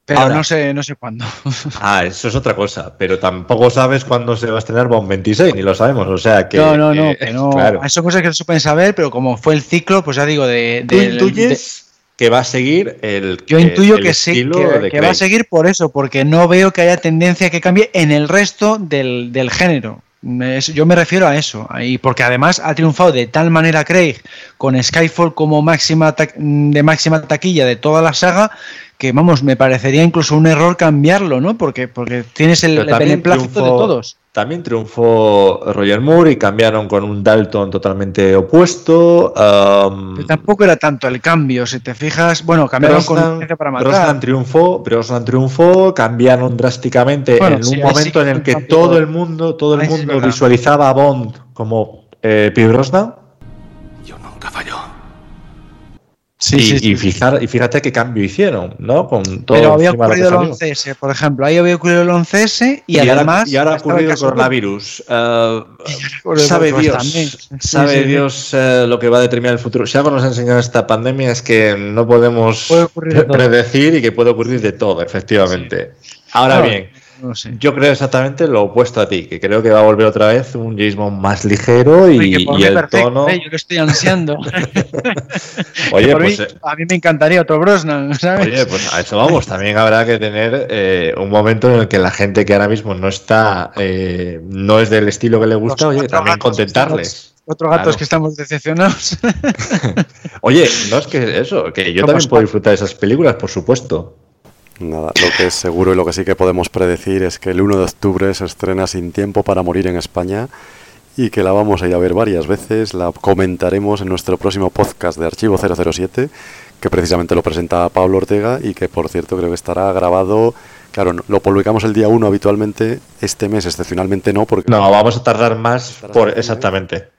C: Pero
E: Ahora-
C: no sé, no sé cuándo.
E: Ah, eso es otra cosa, pero tampoco sabes cuándo se va a estrenar Bond 26, ni lo sabemos, o sea que...
C: no, no, no,
E: eh,
C: que no.
E: Claro.
C: Son cosas que no se pueden saber, pero como fue el ciclo, pues ya digo, de.
E: Tú
C: del-
E: intuyes que va a seguir el
C: Yo intuyo
E: el
C: que sí, que,
E: de
C: que va a seguir por eso, porque no veo que haya tendencia que cambie en el resto del, del género. Yo me refiero a eso, y porque además ha triunfado de tal manera Craig con Skyfall como máxima de máxima taquilla de toda la saga que vamos, me parecería incluso un error cambiarlo, ¿no? Porque, porque tienes el, beneplácito de todos.
E: También triunfó Roger Moore y cambiaron con un Dalton totalmente opuesto. um,
C: Pero tampoco era tanto el cambio, si te fijas, bueno, cambiaron con
E: Brosnan,
C: Licencia para matar.
E: Brosnan triunfó, Brosnan triunfó, cambiaron drásticamente
C: Bueno,
E: en
C: sí,
E: un momento
C: sí
E: en el que
C: cambio-
E: todo el mundo, todo el mundo visualizaba a Bond como eh, Brosnan.
G: Yo nunca falló.
C: Sí,
E: y,
C: sí, sí.
E: y fijar- y fíjate qué cambio hicieron, ¿no? Con todo
C: Pero había ocurrido el
E: salió.
C: 11S, por ejemplo. Ahí había ocurrido el 11S y,
E: ahora-
C: además.
E: y ahora ha ocurrido el coronavirus. Eh,
C: ocurrido
E: sabe Dios,
C: también.
E: Sabe
C: sí.
E: Dios eh, lo que va a determinar el futuro. Si algo nos ha enseñado esta pandemia es que no podemos predecir y que puede ocurrir de todo, efectivamente. Ahora
C: Claro.
E: bien,
C: No sé.
E: yo creo exactamente lo opuesto a ti, que creo que va a volver otra vez un James Bond más ligero y, el
C: perfecto,
E: tono.
C: ¿eh? Yo lo estoy ansiando.
E: Oye, pues,
C: mí-
E: eh,
C: a mí me encantaría otro Brosnan, ¿sabes?
E: Oye, pues a eso vamos. También habrá que tener eh, un momento en el que la gente que ahora mismo no está, eh, no es del estilo que le gusta, oye, también contentarles.
C: Cuatro gatos
E: Claro.
C: que estamos decepcionados.
E: Oye, no es que eso, que yo también puedo disfrutar de esas películas, por supuesto.
B: Nada, lo que es seguro y lo que sí que podemos predecir es que el 1 de octubre se estrena Sin Tiempo para Morir en España y que la vamos a ir a ver varias veces. La comentaremos en nuestro próximo podcast de Archivo 007, que precisamente lo presenta Pablo Ortega y que, por cierto, creo que estará grabado. Claro, lo publicamos el día 1 habitualmente, este mes excepcionalmente no, porque
E: No, vamos a tardar más por
B: disponible.
E: exactamente.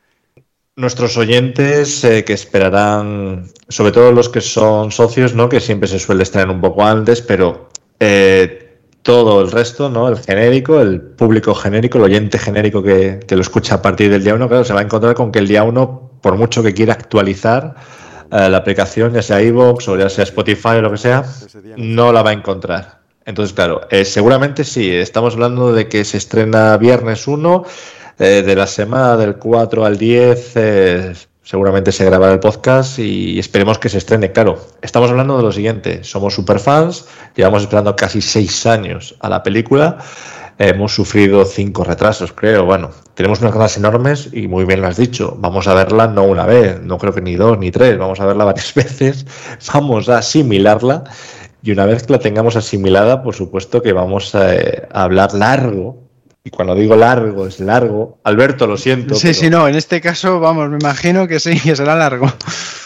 E: Nuestros oyentes eh, que esperarán, sobre todo los que son socios, ¿no? Que siempre se suele estrenar un poco antes, pero eh, todo el resto, ¿no? El genérico, el público genérico, el oyente genérico que, que lo escucha a partir del día 1, claro, se va a encontrar con que el día 1, por mucho que quiera actualizar eh, la aplicación, ya sea iVoox o ya sea Spotify o lo que sea, no la va a encontrar. Entonces, claro, eh, seguramente sí, estamos hablando de que se estrena viernes 1, eh, de la semana del 4 al 10, eh, seguramente se grabará el podcast y esperemos que se estrene. Claro, estamos hablando de lo siguiente, somos superfans, llevamos esperando casi seis años a la película, hemos sufrido cinco retrasos, creo, bueno, tenemos unas ganas enormes y muy bien lo has dicho, vamos a verla no una vez, no creo que ni dos ni tres, vamos a verla varias veces, vamos a asimilarla y una vez que la tengamos asimilada, por supuesto que vamos a, eh, a hablar largo. Y cuando digo largo, es largo. Alberto, lo siento.
C: Sí,
E: pero
C: sí, no, en este caso, vamos, me imagino que sí, que será largo.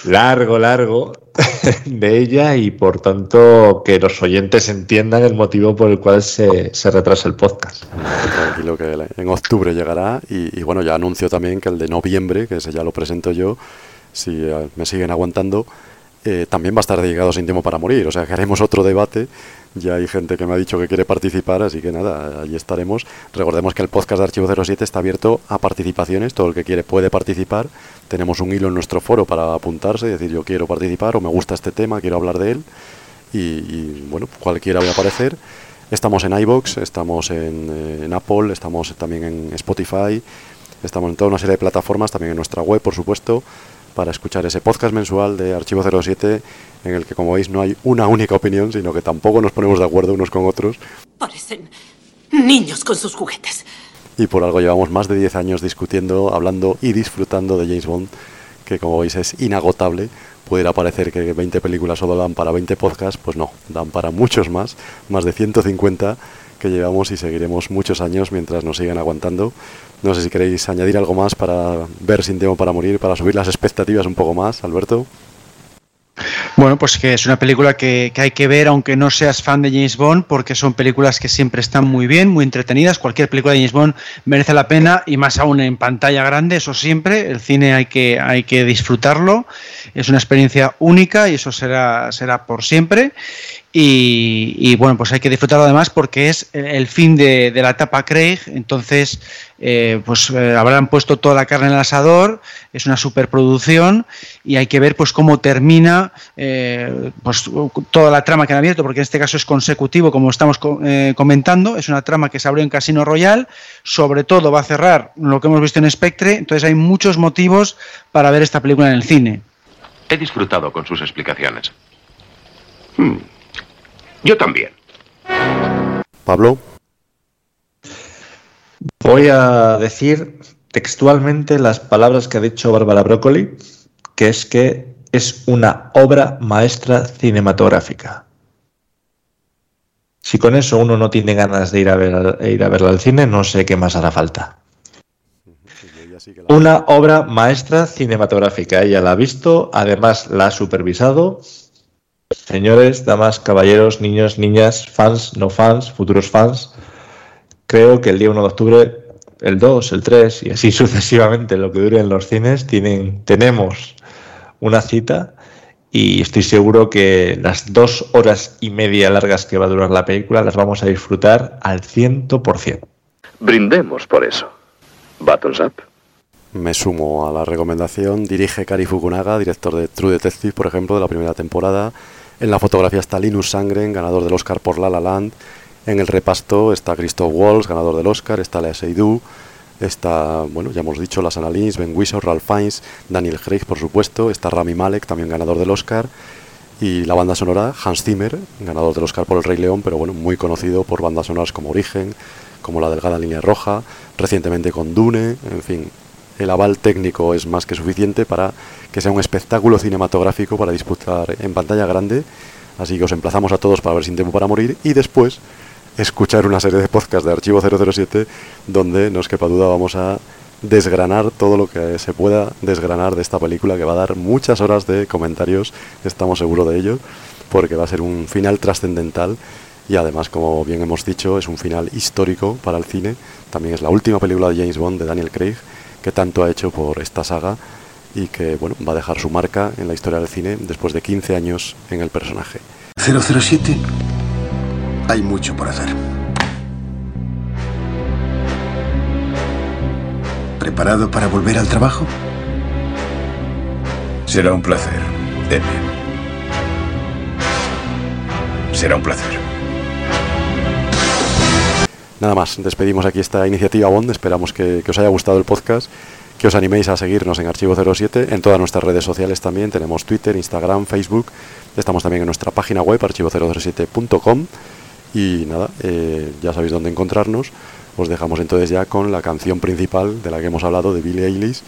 E: Largo, largo de ella y por tanto que los oyentes entiendan el motivo por el cual se, se retrasa el podcast.
B: Tranquilo que en octubre llegará y, y bueno, ya anuncio también que el de noviembre, que ese ya lo presento yo, si eh, me siguen aguantando, eh, también va a estar dedicado sin tiempo para morir. O sea, que haremos otro debate. Ya hay gente que me ha dicho que quiere participar, así que nada, allí estaremos. Recordemos que el podcast de Archivo 07 está abierto a participaciones. Todo el que quiere puede participar. Tenemos un hilo en nuestro foro para apuntarse y decir yo quiero participar o me gusta este tema, quiero hablar de él. Y, bueno, cualquiera voy a aparecer. Estamos en iBox, estamos eh, en Apple, estamos también en Spotify, estamos en toda una serie de plataformas, también en nuestra web, por supuesto, para escuchar ese podcast mensual de Archivo 07, en el que, como veis, no hay una única opinión, sino que tampoco nos ponemos de acuerdo unos con otros.
A: Parecen niños con sus juguetes.
B: Y por algo llevamos más de 10 años discutiendo, hablando y disfrutando de James Bond, que como veis es inagotable. Pudiera parecer que 20 películas solo dan para 20 podcasts, pues no, dan para muchos más, más de 150 llevamos y seguiremos muchos años mientras nos sigan aguantando. No sé si queréis añadir algo más para ver Sin Tiempo para Morir, para subir las expectativas un poco más, Alberto.
C: Bueno, pues que es una película que, que hay que ver aunque no seas fan de James Bond, porque son películas que siempre están muy bien, muy entretenidas. Cualquier película de James Bond merece la pena y más aún en pantalla grande, eso siempre. El cine hay que, hay que disfrutarlo. Es una experiencia única y eso será, será por siempre. Y, bueno, pues hay que disfrutarlo además porque es el, fin de, la etapa Craig. Entonces, eh, pues eh, habrán puesto toda la carne en el asador. Es una superproducción y hay que ver pues cómo termina eh, pues toda la trama que han abierto, porque en este caso es consecutivo, como estamos eh, comentando. Es una trama que se abrió en Casino Royal. Sobre todo va a cerrar lo que hemos visto en Spectre. Entonces hay muchos motivos para ver esta película en el cine.
G: He disfrutado con sus explicaciones. Hmm. Yo también.
B: Pablo.
E: Voy a decir textualmente las palabras que ha dicho Bárbara Broccoli, que es que es una obra maestra cinematográfica. Si con eso uno no tiene ganas de ir a, ver, ir a verla al cine, no sé qué más hará falta. Una obra maestra cinematográfica. Ella la ha visto, además la ha supervisado. Señores, damas, caballeros, niños, niñas, fans, no fans, futuros fans, creo que el día 1 de octubre, el 2, el 3 y así sucesivamente, lo que dure en los cines, tienen, tenemos una cita y estoy seguro que las dos horas y media largas que va a durar la película las vamos a disfrutar al 100%.
G: Brindemos por eso. Buttons up.
B: Me sumo a la recomendación. Dirige Kari Fukunaga, director de True Detective, por ejemplo, de la primera temporada. En la fotografía está Linus Sangren, ganador del Oscar por La La Land. En el repasto está Christoph Waltz, ganador del Oscar. Está Lea Seydoux. Está, bueno, ya hemos dicho, Las Annalise, Ben Whishaw, Ralph Fiennes, Daniel Craig, por supuesto. Está Rami Malek, también ganador del Oscar. Y la banda sonora, Hans Zimmer, ganador del Oscar por El Rey León, pero bueno, muy conocido por bandas sonoras como Origen, como La Delgada Línea Roja, recientemente con Dune, en fin. El aval técnico es más que suficiente para que sea un espectáculo cinematográfico para disputar en pantalla grande. Así que os emplazamos a todos para ver Sin Tiempo para Morir y después escuchar una serie de podcasts de Archivo 007 donde, no os quepa duda, vamos a desgranar todo lo que se pueda desgranar de esta película que va a dar muchas horas de comentarios, estamos seguros de ello, porque va a ser un final trascendental y además, como bien hemos dicho, es un final histórico para el cine. También es la última película de James Bond de Daniel Craig que tanto ha hecho por esta saga y que bueno, va a dejar su marca en la historia del cine después de 15 años en el personaje.
H: 007 hay mucho por hacer. ¿Preparado para volver al trabajo?
I: Será un placer, M. Será un placer.
B: Nada más, despedimos aquí esta iniciativa Bond. Esperamos que, os haya gustado el podcast, que os animéis a seguirnos en Archivo 07, en todas nuestras redes sociales también. Tenemos Twitter, Instagram, Facebook. Estamos también en nuestra página web, archivo007.com. Y nada, eh, ya sabéis dónde encontrarnos. Os dejamos entonces ya con la canción principal de la que hemos hablado, de Billie Eilish,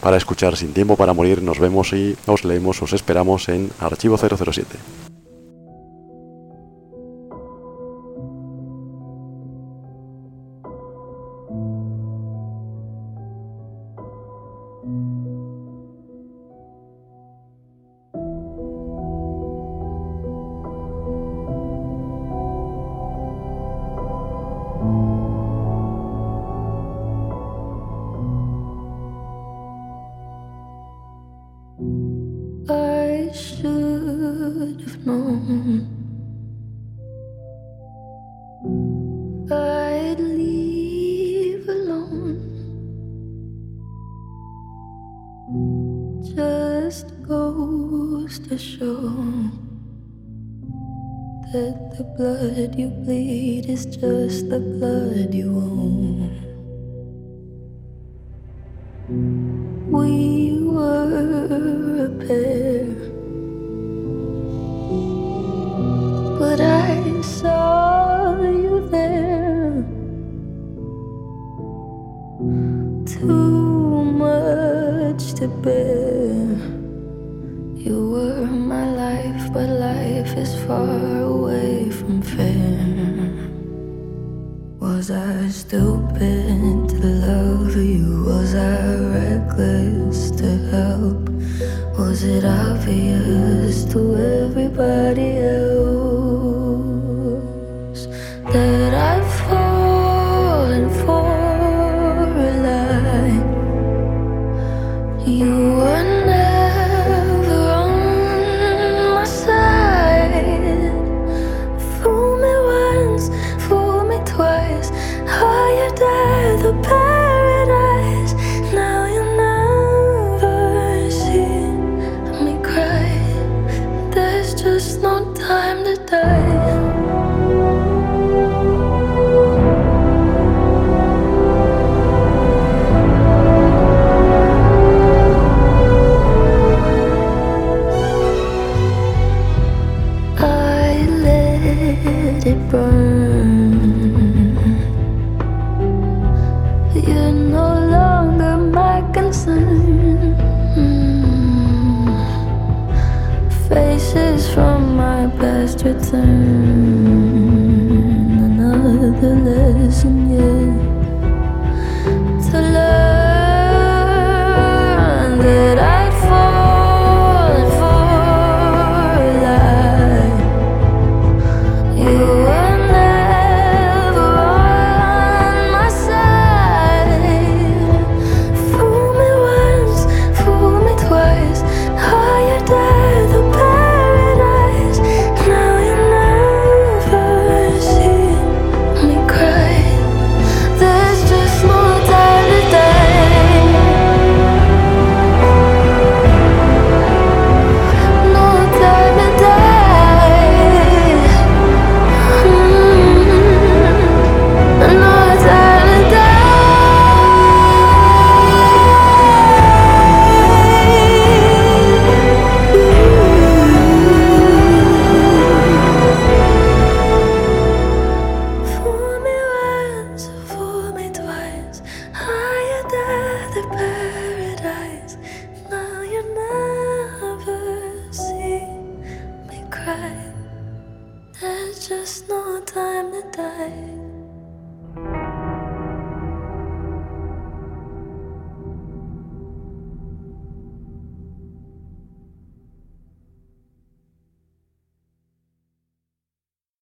B: para escuchar Sin Tiempo para Morir. Nos vemos y os leemos, os esperamos en Archivo 007.
J: you please.